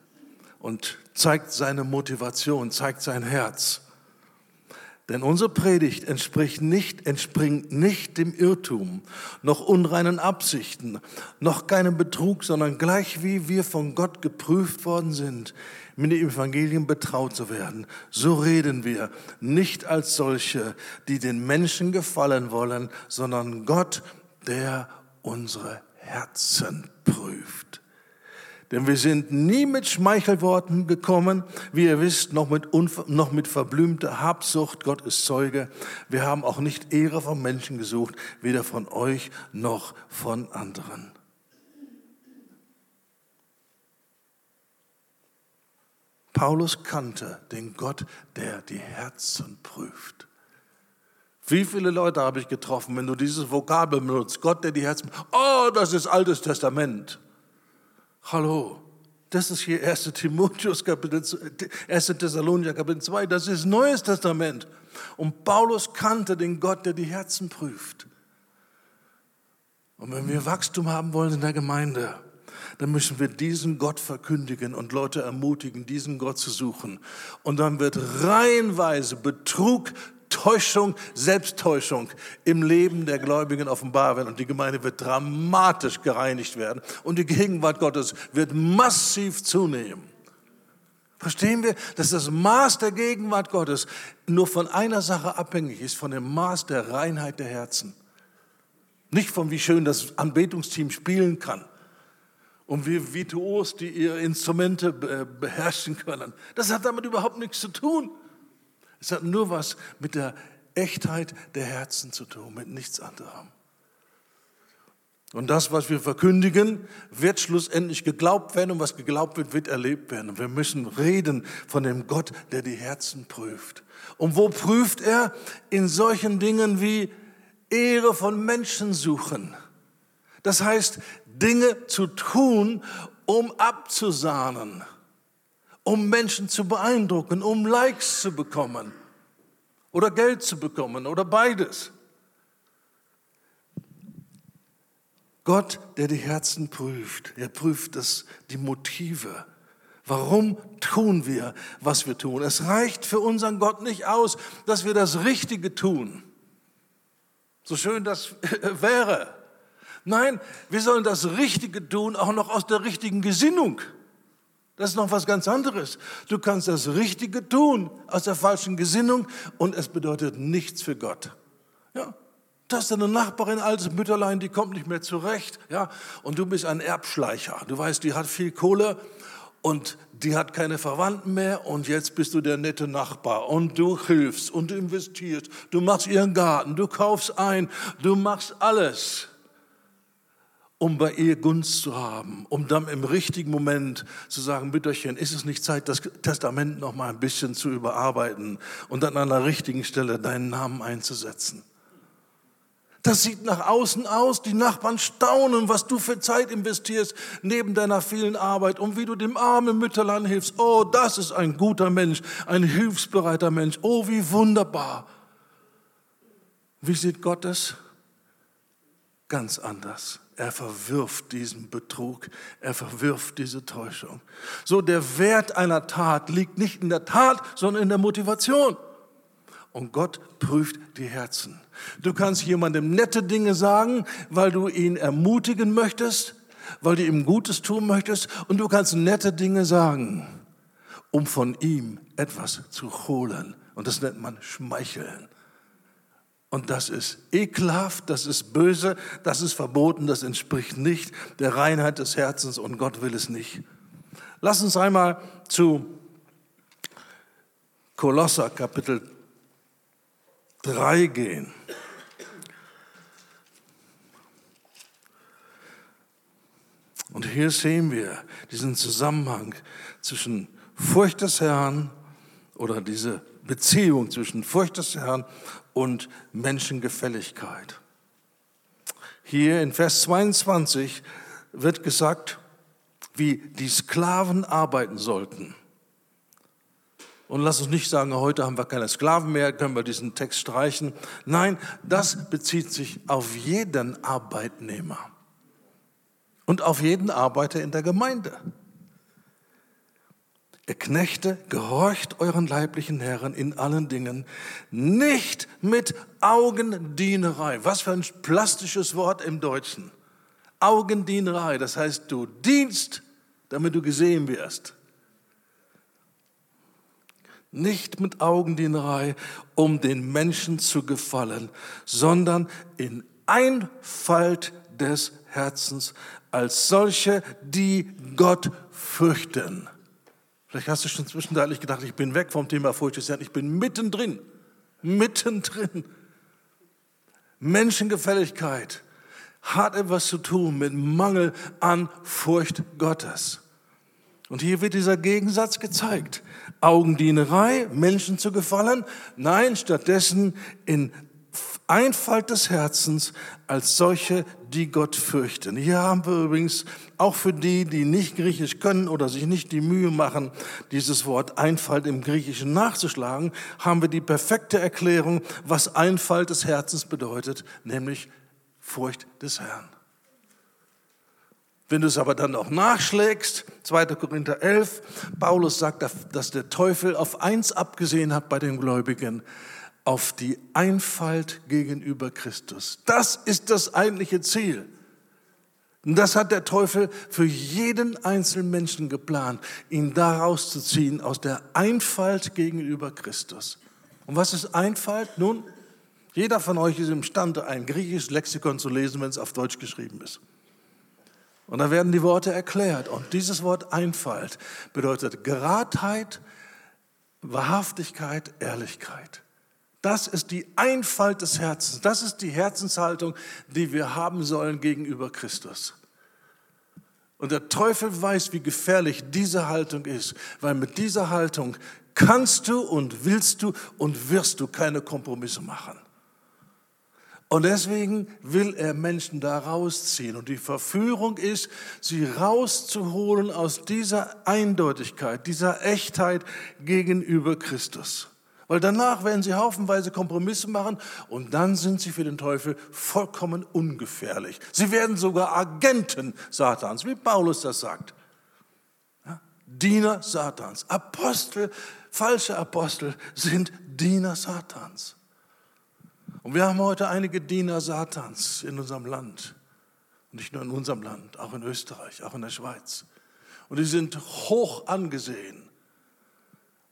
und zeigt seine Motivation, zeigt sein Herz. Denn unsere Predigt entspricht nicht, entspringt nicht dem Irrtum, noch unreinen Absichten, noch keinem Betrug, sondern gleich wie wir von Gott geprüft worden sind, mit dem Evangelium betraut zu werden. So reden wir, nicht als solche, die den Menschen gefallen wollen, sondern Gott, der unsere Herzen prüft. Denn wir sind nie mit Schmeichelworten gekommen, wie ihr wisst, noch mit, noch mit verblümter Habsucht. Gott ist Zeuge. Wir haben auch nicht Ehre von Menschen gesucht, weder von euch noch von anderen. Paulus kannte den Gott, der die Herzen prüft. Wie viele Leute habe ich getroffen, wenn du dieses Vokabel benutzt, Gott, der die Herzen, oh, das ist Altes Testament. Hallo, das ist hier 1. Timotheus Kapitel, 1. Thessalonicher Kapitel 2, das ist Neues Testament. Und Paulus kannte den Gott, der die Herzen prüft. Und wenn wir Wachstum haben wollen in der Gemeinde, dann müssen wir diesen Gott verkündigen und Leute ermutigen, diesen Gott zu suchen. Und dann wird reihenweise Betrug, Täuschung, Selbsttäuschung im Leben der Gläubigen offenbar werden und die Gemeinde wird dramatisch gereinigt werden und die Gegenwart Gottes wird massiv zunehmen. Verstehen wir, dass das Maß der Gegenwart Gottes nur von einer Sache abhängig ist, von dem Maß der Reinheit der Herzen. Nicht von wie schön das Anbetungsteam spielen kann und wie virtuos die ihre Instrumente beherrschen können. Das hat damit überhaupt nichts zu tun. Es hat nur was mit der Echtheit der Herzen zu tun, mit nichts anderem. Und das, was wir verkündigen, wird schlussendlich geglaubt werden und was geglaubt wird, wird erlebt werden. Und wir müssen reden von dem Gott, der die Herzen prüft. Und wo prüft er? In solchen Dingen wie Ehre von Menschen suchen. Das heißt, Dinge zu tun, um abzusahnen um Menschen zu beeindrucken, um Likes zu bekommen oder Geld zu bekommen oder beides. Gott, der die Herzen prüft, er prüft das, die Motive. Warum tun wir, was wir tun? Es reicht für unseren Gott nicht aus, dass wir das Richtige tun. So schön das [laughs] wäre. Nein, wir sollen das Richtige tun, auch noch aus der richtigen Gesinnung. Das ist noch was ganz anderes. Du kannst das Richtige tun aus der falschen Gesinnung und es bedeutet nichts für Gott. Ja, Du hast eine Nachbarin, altes Mütterlein, die kommt nicht mehr zurecht, ja, und du bist ein Erbschleicher. Du weißt, die hat viel Kohle und die hat keine Verwandten mehr und jetzt bist du der nette Nachbar und du hilfst und du investierst, du machst ihren Garten, du kaufst ein, du machst alles um bei ihr Gunst zu haben, um dann im richtigen Moment zu sagen, Mütterchen, ist es nicht Zeit, das Testament noch mal ein bisschen zu überarbeiten und dann an der richtigen Stelle deinen Namen einzusetzen. Das sieht nach außen aus, die Nachbarn staunen, was du für Zeit investierst neben deiner vielen Arbeit und wie du dem armen Mütterlein hilfst. Oh, das ist ein guter Mensch, ein hilfsbereiter Mensch. Oh, wie wunderbar. Wie sieht Gott es? Ganz anders. Er verwirft diesen Betrug, er verwirft diese Täuschung. So, der Wert einer Tat liegt nicht in der Tat, sondern in der Motivation. Und Gott prüft die Herzen. Du kannst jemandem nette Dinge sagen, weil du ihn ermutigen möchtest, weil du ihm Gutes tun möchtest. Und du kannst nette Dinge sagen, um von ihm etwas zu holen. Und das nennt man Schmeicheln. Und das ist ekelhaft, das ist böse, das ist verboten, das entspricht nicht der Reinheit des Herzens und Gott will es nicht. Lass uns einmal zu Kolosser Kapitel 3 gehen. Und hier sehen wir diesen Zusammenhang zwischen Furcht des Herrn oder diese Beziehung zwischen Furcht des Herrn und Menschengefälligkeit. Hier in Vers 22 wird gesagt, wie die Sklaven arbeiten sollten. Und lass uns nicht sagen, heute haben wir keine Sklaven mehr, können wir diesen Text streichen. Nein, das bezieht sich auf jeden Arbeitnehmer und auf jeden Arbeiter in der Gemeinde. Ihr Knechte, gehorcht euren leiblichen Herren in allen Dingen, nicht mit Augendienerei. Was für ein plastisches Wort im Deutschen. Augendienerei, das heißt, du dienst, damit du gesehen wirst. Nicht mit Augendienerei, um den Menschen zu gefallen, sondern in Einfalt des Herzens als solche, die Gott fürchten. Vielleicht hast du schon zwischenzeitlich gedacht, ich bin weg vom Thema Furcht des Herrn. Ich bin mittendrin, mittendrin. Menschengefälligkeit hat etwas zu tun mit Mangel an Furcht Gottes. Und hier wird dieser Gegensatz gezeigt. Augendienerei, Menschen zu gefallen, nein, stattdessen in Einfalt des Herzens als solche, die Gott fürchten. Hier haben wir übrigens auch für die, die nicht Griechisch können oder sich nicht die Mühe machen, dieses Wort Einfalt im Griechischen nachzuschlagen, haben wir die perfekte Erklärung, was Einfalt des Herzens bedeutet, nämlich Furcht des Herrn. Wenn du es aber dann auch nachschlägst, 2. Korinther 11, Paulus sagt, dass der Teufel auf eins abgesehen hat bei den Gläubigen, auf die Einfalt gegenüber Christus. Das ist das eigentliche Ziel. Und das hat der Teufel für jeden einzelnen Menschen geplant, ihn daraus zu ziehen, aus der Einfalt gegenüber Christus. Und was ist Einfalt? Nun, jeder von euch ist imstande, ein griechisches Lexikon zu lesen, wenn es auf Deutsch geschrieben ist. Und da werden die Worte erklärt. Und dieses Wort Einfalt bedeutet Geradheit, Wahrhaftigkeit, Ehrlichkeit. Das ist die Einfalt des Herzens. Das ist die Herzenshaltung, die wir haben sollen gegenüber Christus. Und der Teufel weiß, wie gefährlich diese Haltung ist, weil mit dieser Haltung kannst du und willst du und wirst du keine Kompromisse machen. Und deswegen will er Menschen da rausziehen. Und die Verführung ist, sie rauszuholen aus dieser Eindeutigkeit, dieser Echtheit gegenüber Christus. Weil danach werden sie haufenweise Kompromisse machen und dann sind sie für den Teufel vollkommen ungefährlich. Sie werden sogar Agenten Satans, wie Paulus das sagt. Ja? Diener Satans. Apostel, falsche Apostel sind Diener Satans. Und wir haben heute einige Diener Satans in unserem Land. Und nicht nur in unserem Land, auch in Österreich, auch in der Schweiz. Und die sind hoch angesehen.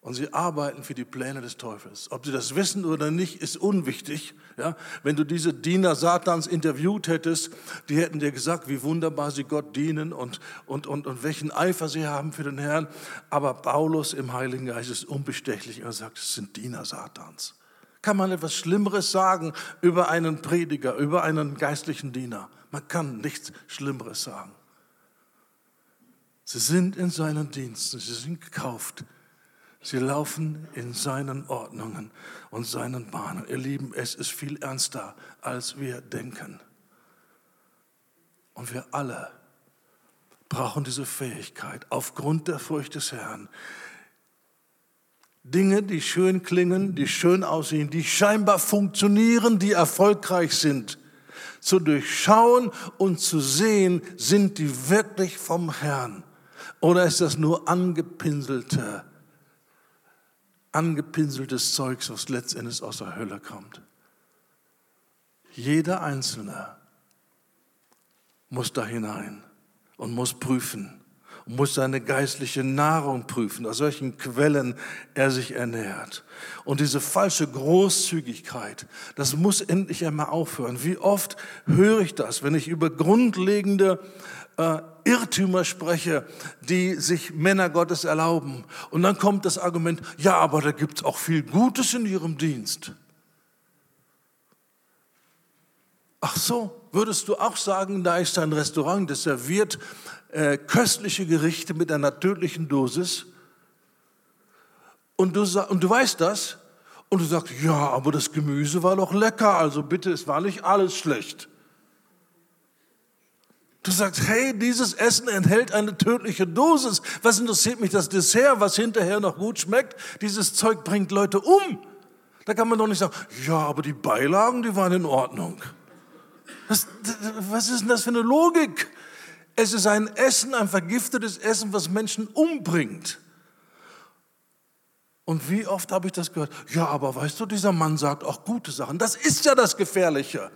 Und sie arbeiten für die Pläne des Teufels. Ob sie das wissen oder nicht, ist unwichtig. Ja, wenn du diese Diener Satans interviewt hättest, die hätten dir gesagt, wie wunderbar sie Gott dienen und, und, und, und welchen Eifer sie haben für den Herrn. Aber Paulus im Heiligen Geist ist unbestechlich. Er sagt, es sind Diener Satans. Kann man etwas Schlimmeres sagen über einen Prediger, über einen geistlichen Diener? Man kann nichts Schlimmeres sagen. Sie sind in seinen Diensten, sie sind gekauft Sie laufen in seinen Ordnungen und seinen Bahnen. Ihr Lieben, es ist viel ernster, als wir denken. Und wir alle brauchen diese Fähigkeit aufgrund der Furcht des Herrn. Dinge, die schön klingen, die schön aussehen, die scheinbar funktionieren, die erfolgreich sind, zu durchschauen und zu sehen, sind die wirklich vom Herrn? Oder ist das nur angepinselte angepinseltes Zeugs, was letztendlich aus der Hölle kommt. Jeder Einzelne muss da hinein und muss prüfen, muss seine geistliche Nahrung prüfen, aus welchen Quellen er sich ernährt. Und diese falsche Großzügigkeit, das muss endlich einmal aufhören. Wie oft höre ich das, wenn ich über grundlegende äh, Irrtümer spreche, die sich Männer Gottes erlauben. Und dann kommt das Argument, ja, aber da gibt es auch viel Gutes in ihrem Dienst. Ach so, würdest du auch sagen, da ist ein Restaurant, das serviert äh, köstliche Gerichte mit einer tödlichen Dosis. Und du, und du weißt das. Und du sagst, ja, aber das Gemüse war doch lecker, also bitte, es war nicht alles schlecht. Du sagst, hey, dieses Essen enthält eine tödliche Dosis. Was interessiert mich das Dessert, was hinterher noch gut schmeckt? Dieses Zeug bringt Leute um. Da kann man doch nicht sagen, ja, aber die Beilagen, die waren in Ordnung. Das, was ist denn das für eine Logik? Es ist ein Essen, ein vergiftetes Essen, was Menschen umbringt. Und wie oft habe ich das gehört? Ja, aber weißt du, dieser Mann sagt auch gute Sachen. Das ist ja das Gefährliche.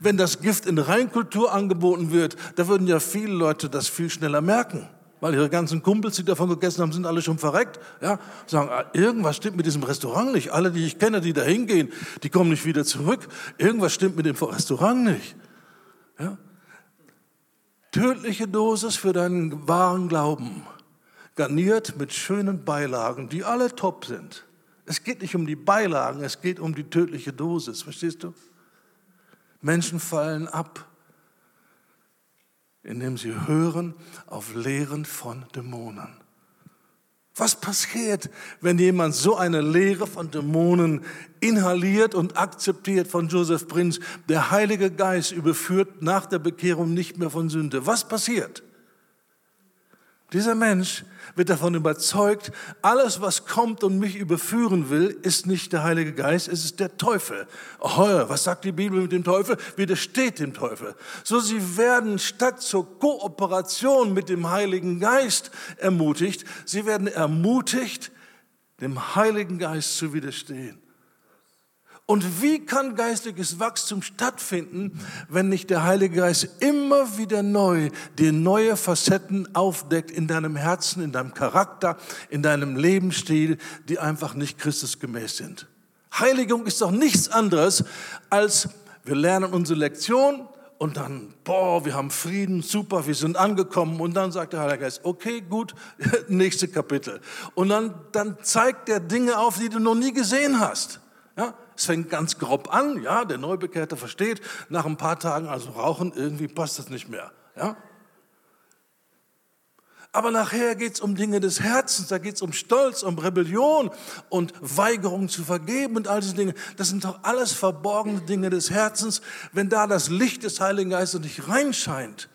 Wenn das Gift in Reinkultur angeboten wird, da würden ja viele Leute das viel schneller merken. Weil ihre ganzen Kumpels, die davon gegessen haben, sind alle schon verreckt. Ja, sagen, ah, irgendwas stimmt mit diesem Restaurant nicht. Alle, die ich kenne, die da hingehen, die kommen nicht wieder zurück. Irgendwas stimmt mit dem Restaurant nicht. Ja? tödliche Dosis für deinen wahren Glauben, garniert mit schönen Beilagen, die alle top sind. Es geht nicht um die Beilagen, es geht um die tödliche Dosis, verstehst du? Menschen fallen ab, indem sie hören auf Lehren von Dämonen. Was passiert, wenn jemand so eine Lehre von Dämonen inhaliert und akzeptiert von Joseph Prinz? Der Heilige Geist überführt nach der Bekehrung nicht mehr von Sünde. Was passiert? Dieser Mensch wird davon überzeugt, alles, was kommt und mich überführen will, ist nicht der Heilige Geist, es ist der Teufel. Oh, was sagt die Bibel mit dem Teufel? Widersteht dem Teufel. So, sie werden statt zur Kooperation mit dem Heiligen Geist ermutigt, sie werden ermutigt, dem Heiligen Geist zu widerstehen. Und wie kann geistliches Wachstum stattfinden, wenn nicht der Heilige Geist immer wieder neu dir neue Facetten aufdeckt in deinem Herzen, in deinem Charakter, in deinem Lebensstil, die einfach nicht Christusgemäß sind? Heiligung ist doch nichts anderes als wir lernen unsere Lektion und dann, boah, wir haben Frieden, super, wir sind angekommen. Und dann sagt der Heilige Geist, okay, gut, [laughs] nächste Kapitel. Und dann, dann zeigt er Dinge auf, die du noch nie gesehen hast. Ja, es fängt ganz grob an, ja, der Neubekehrte versteht, nach ein paar Tagen also rauchen, irgendwie passt das nicht mehr. Ja? Aber nachher geht es um Dinge des Herzens, da geht es um Stolz, um Rebellion und Weigerung zu vergeben und all diese Dinge. Das sind doch alles verborgene Dinge des Herzens, wenn da das Licht des Heiligen Geistes nicht reinscheint.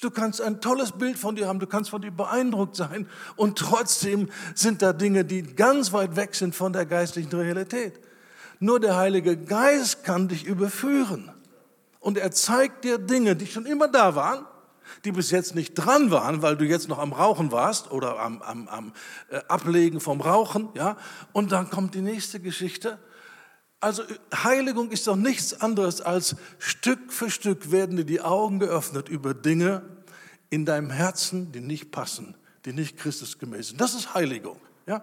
Du kannst ein tolles Bild von dir haben, du kannst von dir beeindruckt sein und trotzdem sind da Dinge, die ganz weit weg sind von der geistlichen Realität. Nur der Heilige Geist kann dich überführen. Und er zeigt dir Dinge, die schon immer da waren, die bis jetzt nicht dran waren, weil du jetzt noch am Rauchen warst oder am, am, am äh, Ablegen vom Rauchen. Ja? Und dann kommt die nächste Geschichte. Also Heiligung ist doch nichts anderes als Stück für Stück werden dir die Augen geöffnet über Dinge in deinem Herzen, die nicht passen, die nicht Christusgemäß sind. Das ist Heiligung. Ja?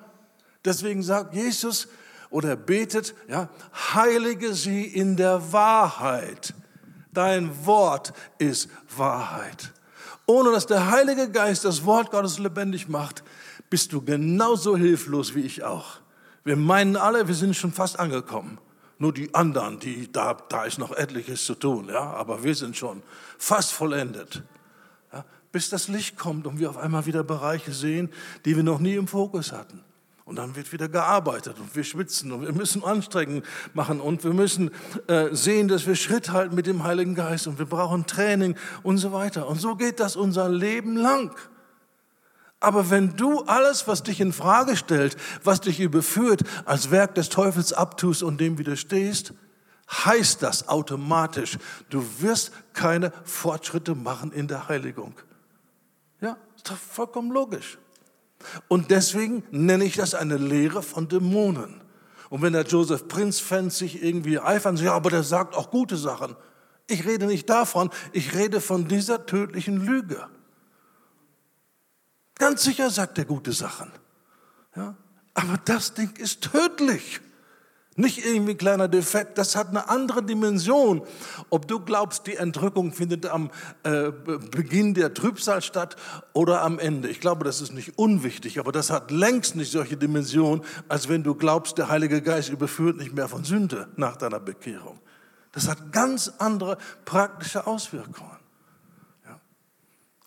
Deswegen sagt Jesus, oder betet, ja, heilige sie in der Wahrheit. Dein Wort ist Wahrheit. Ohne dass der Heilige Geist das Wort Gottes lebendig macht, bist du genauso hilflos wie ich auch. Wir meinen alle, wir sind schon fast angekommen. Nur die anderen, die, da, da ist noch etliches zu tun, ja, aber wir sind schon fast vollendet. Ja, bis das Licht kommt und wir auf einmal wieder Bereiche sehen, die wir noch nie im Fokus hatten. Und dann wird wieder gearbeitet und wir schwitzen und wir müssen Anstrengungen machen und wir müssen äh, sehen, dass wir Schritt halten mit dem Heiligen Geist und wir brauchen Training und so weiter. Und so geht das unser Leben lang. Aber wenn du alles, was dich in Frage stellt, was dich überführt, als Werk des Teufels abtust und dem widerstehst, heißt das automatisch, du wirst keine Fortschritte machen in der Heiligung. Ja, ist doch vollkommen logisch. Und deswegen nenne ich das eine Lehre von Dämonen. Und wenn der Joseph Prince-Fan sich irgendwie eifern, ja, aber der sagt auch gute Sachen. Ich rede nicht davon, ich rede von dieser tödlichen Lüge. Ganz sicher sagt er gute Sachen. Ja? Aber das Ding ist tödlich. Nicht irgendwie ein kleiner Defekt, das hat eine andere Dimension. Ob du glaubst, die Entrückung findet am äh, Beginn der Trübsal statt oder am Ende. Ich glaube, das ist nicht unwichtig, aber das hat längst nicht solche Dimension, als wenn du glaubst, der Heilige Geist überführt nicht mehr von Sünde nach deiner Bekehrung. Das hat ganz andere praktische Auswirkungen.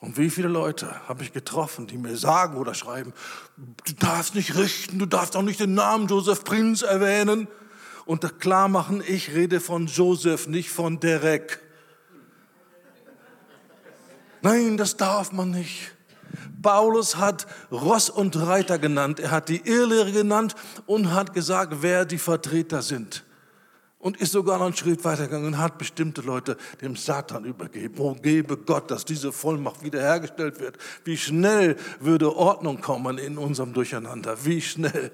Und wie viele Leute habe ich getroffen, die mir sagen oder schreiben, du darfst nicht richten, du darfst auch nicht den Namen Joseph Prinz erwähnen. Und klar machen, ich rede von Joseph, nicht von Derek. Nein, das darf man nicht. Paulus hat Ross und Reiter genannt, er hat die Irrlehre genannt und hat gesagt, wer die Vertreter sind und ist sogar noch einen Schritt weitergegangen und hat bestimmte Leute dem Satan übergeben. Oh, gebe Gott, dass diese Vollmacht wiederhergestellt wird. Wie schnell würde Ordnung kommen in unserem Durcheinander? Wie schnell?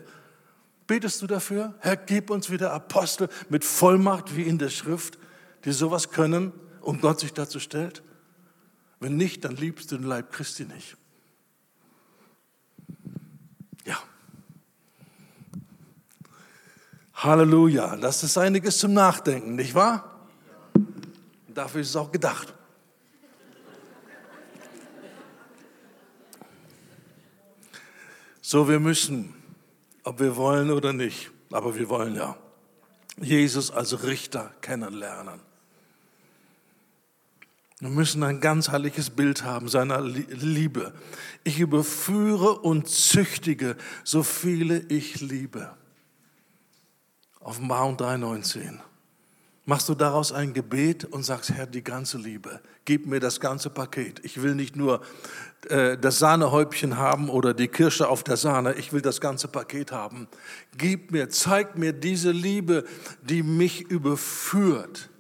Betest du dafür? Herr, gib uns wieder Apostel mit Vollmacht wie in der Schrift, die sowas können und Gott sich dazu stellt? Wenn nicht, dann liebst du den Leib Christi nicht. Ja. Halleluja. Das ist einiges zum Nachdenken, nicht wahr? Dafür ist es auch gedacht. So, wir müssen ob wir wollen oder nicht, aber wir wollen ja, Jesus als Richter kennenlernen. Wir müssen ein ganz herrliches Bild haben seiner Liebe. Ich überführe und züchtige so viele ich liebe. Auf Mount 3,19. Machst du daraus ein Gebet und sagst, Herr, die ganze Liebe, gib mir das ganze Paket. Ich will nicht nur das Sahnehäubchen haben oder die Kirsche auf der Sahne, ich will das ganze Paket haben. Gib mir, zeig mir diese Liebe, die mich überführt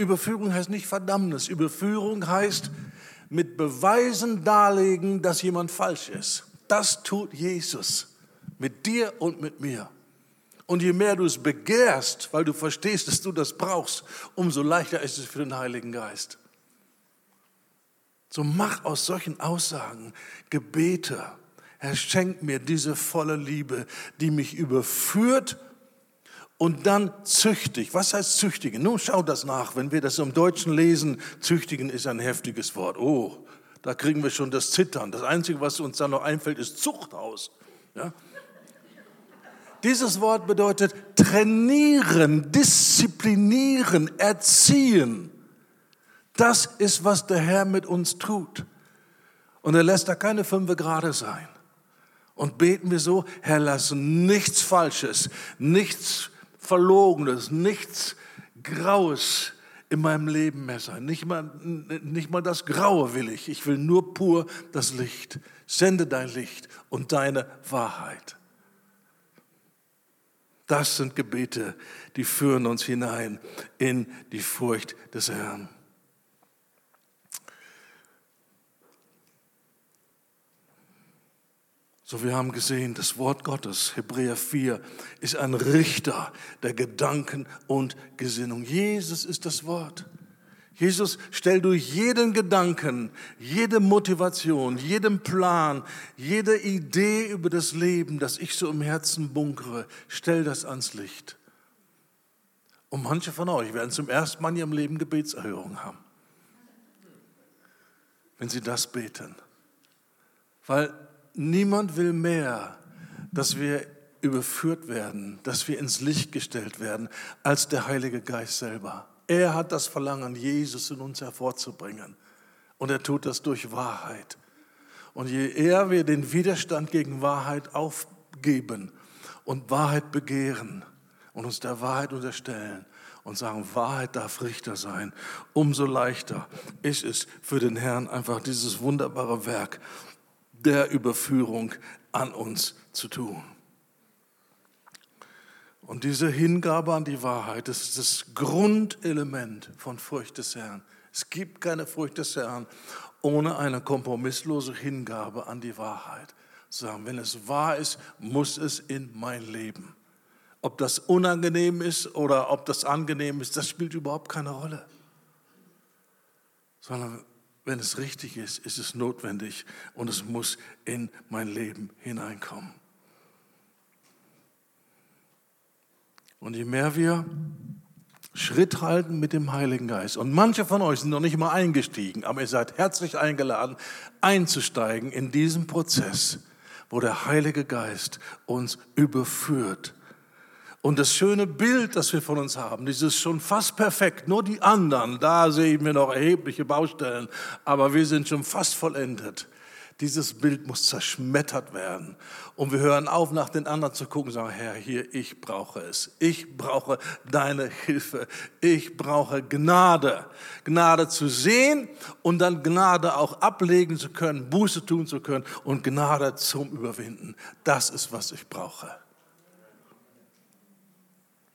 Überführung heißt nicht Verdammnis. Überführung heißt mit Beweisen darlegen, dass jemand falsch ist. Das tut Jesus mit dir und mit mir. Und je mehr du es begehrst, weil du verstehst, dass du das brauchst, umso leichter ist es für den Heiligen Geist. So mach aus solchen Aussagen Gebete. Er schenkt mir diese volle Liebe, die mich überführt und dann züchtig. Was heißt züchtigen? Nun schau das nach. Wenn wir das im Deutschen lesen, züchtigen ist ein heftiges Wort. Oh, da kriegen wir schon das Zittern. Das Einzige, was uns dann noch einfällt, ist Zuchthaus. Ja? Dieses Wort bedeutet trainieren, disziplinieren, erziehen. Das ist, was der Herr mit uns tut. Und er lässt da keine fünf Grade sein. Und beten wir so, Herr, lass nichts Falsches, nichts Verlogenes, nichts Graues in meinem Leben mehr sein. Nicht mal, nicht mal das Graue will ich. Ich will nur pur das Licht. Sende dein Licht und deine Wahrheit. Das sind Gebete, die führen uns hinein in die Furcht des Herrn. So, wir haben gesehen, das Wort Gottes, Hebräer 4, ist ein Richter der Gedanken und Gesinnung. Jesus ist das Wort. Jesus, stell du jeden Gedanken, jede Motivation, jeden Plan, jede Idee über das Leben, das ich so im Herzen bunkere, stell das ans Licht. Und manche von euch werden zum ersten Mal in ihrem Leben Gebetserhörung haben, wenn sie das beten. Weil niemand will mehr, dass wir überführt werden, dass wir ins Licht gestellt werden, als der Heilige Geist selber. Er hat das Verlangen, Jesus in uns hervorzubringen. Und er tut das durch Wahrheit. Und je eher wir den Widerstand gegen Wahrheit aufgeben und Wahrheit begehren und uns der Wahrheit unterstellen und sagen, Wahrheit darf Richter sein, umso leichter ist es für den Herrn einfach dieses wunderbare Werk der Überführung an uns zu tun. Und diese Hingabe an die Wahrheit, das ist das Grundelement von Furcht des Herrn. Es gibt keine Furcht des Herrn ohne eine kompromisslose Hingabe an die Wahrheit. Sagen, wenn es wahr ist, muss es in mein Leben. Ob das unangenehm ist oder ob das angenehm ist, das spielt überhaupt keine Rolle. Sondern wenn es richtig ist, ist es notwendig und es muss in mein Leben hineinkommen. Und je mehr wir Schritt halten mit dem Heiligen Geist, und manche von euch sind noch nicht mal eingestiegen, aber ihr seid herzlich eingeladen, einzusteigen in diesen Prozess, wo der Heilige Geist uns überführt und das schöne Bild, das wir von uns haben, dieses schon fast perfekt, nur die anderen, da sehen wir noch erhebliche Baustellen, aber wir sind schon fast vollendet. Dieses Bild muss zerschmettert werden. Und wir hören auf, nach den anderen zu gucken sagen, Herr, hier, ich brauche es. Ich brauche deine Hilfe. Ich brauche Gnade. Gnade zu sehen und dann Gnade auch ablegen zu können, Buße tun zu können und Gnade zum Überwinden. Das ist, was ich brauche.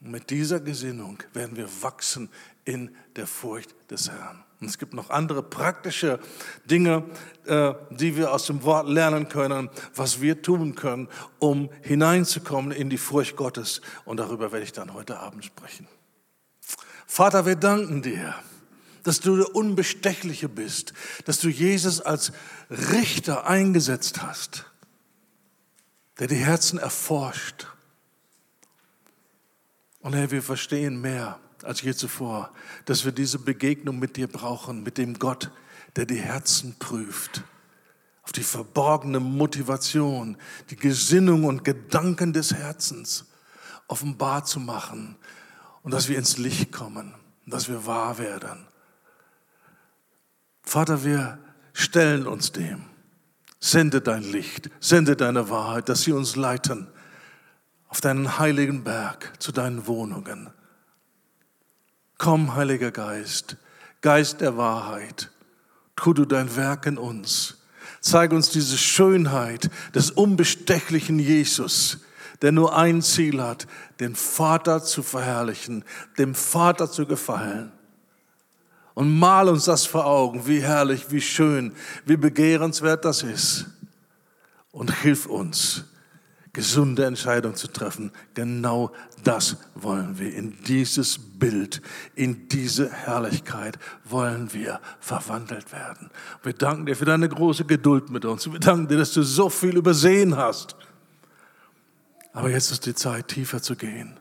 Und mit dieser Gesinnung werden wir wachsen in der Furcht des Herrn. Und es gibt noch andere praktische Dinge, äh, die wir aus dem Wort lernen können, was wir tun können, um hineinzukommen in die Furcht Gottes. Und darüber werde ich dann heute Abend sprechen. Vater, wir danken dir, dass du der Unbestechliche bist, dass du Jesus als Richter eingesetzt hast, der die Herzen erforscht und Herr, wir verstehen mehr als je zuvor, dass wir diese Begegnung mit dir brauchen, mit dem Gott, der die Herzen prüft. auf die verborgene Motivation, die Gesinnung und Gedanken des Herzens offenbar zu machen und dass wir ins Licht kommen dass wir wahr werden. Vater, wir stellen uns dem. Sende dein Licht, sende deine Wahrheit, dass sie uns leiten auf deinen heiligen Berg zu deinen Wohnungen. Komm, Heiliger Geist, Geist der Wahrheit, tu du dein Werk in uns. Zeig uns diese Schönheit des unbestechlichen Jesus, der nur ein Ziel hat, den Vater zu verherrlichen, dem Vater zu gefallen. Und mal uns das vor Augen, wie herrlich, wie schön, wie begehrenswert das ist. Und hilf uns, gesunde Entscheidungen zu treffen. Genau das wollen wir. In dieses Bild, in diese Herrlichkeit wollen wir verwandelt werden. Wir danken dir für deine große Geduld mit uns. Wir danken dir, dass du so viel übersehen hast. Aber jetzt ist die Zeit, tiefer zu gehen.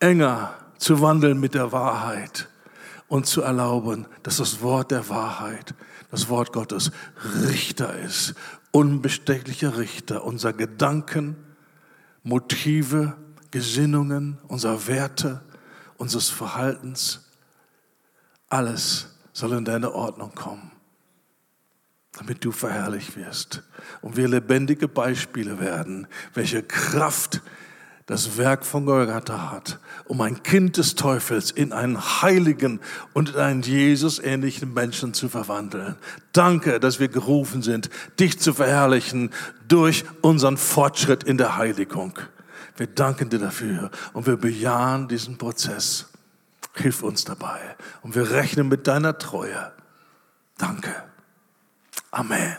Enger zu wandeln mit der Wahrheit und zu erlauben, dass das Wort der Wahrheit, das Wort Gottes Richter ist unbestechlicher Richter unserer Gedanken, Motive, Gesinnungen, unserer Werte, unseres Verhaltens. Alles soll in deine Ordnung kommen, damit du verherrlicht wirst und wir lebendige Beispiele werden, welche Kraft das Werk von Golgatha hat, um ein Kind des Teufels in einen heiligen und in einen Jesus-ähnlichen Menschen zu verwandeln. Danke, dass wir gerufen sind, dich zu verherrlichen durch unseren Fortschritt in der Heiligung. Wir danken dir dafür und wir bejahen diesen Prozess. Hilf uns dabei und wir rechnen mit deiner Treue. Danke. Amen.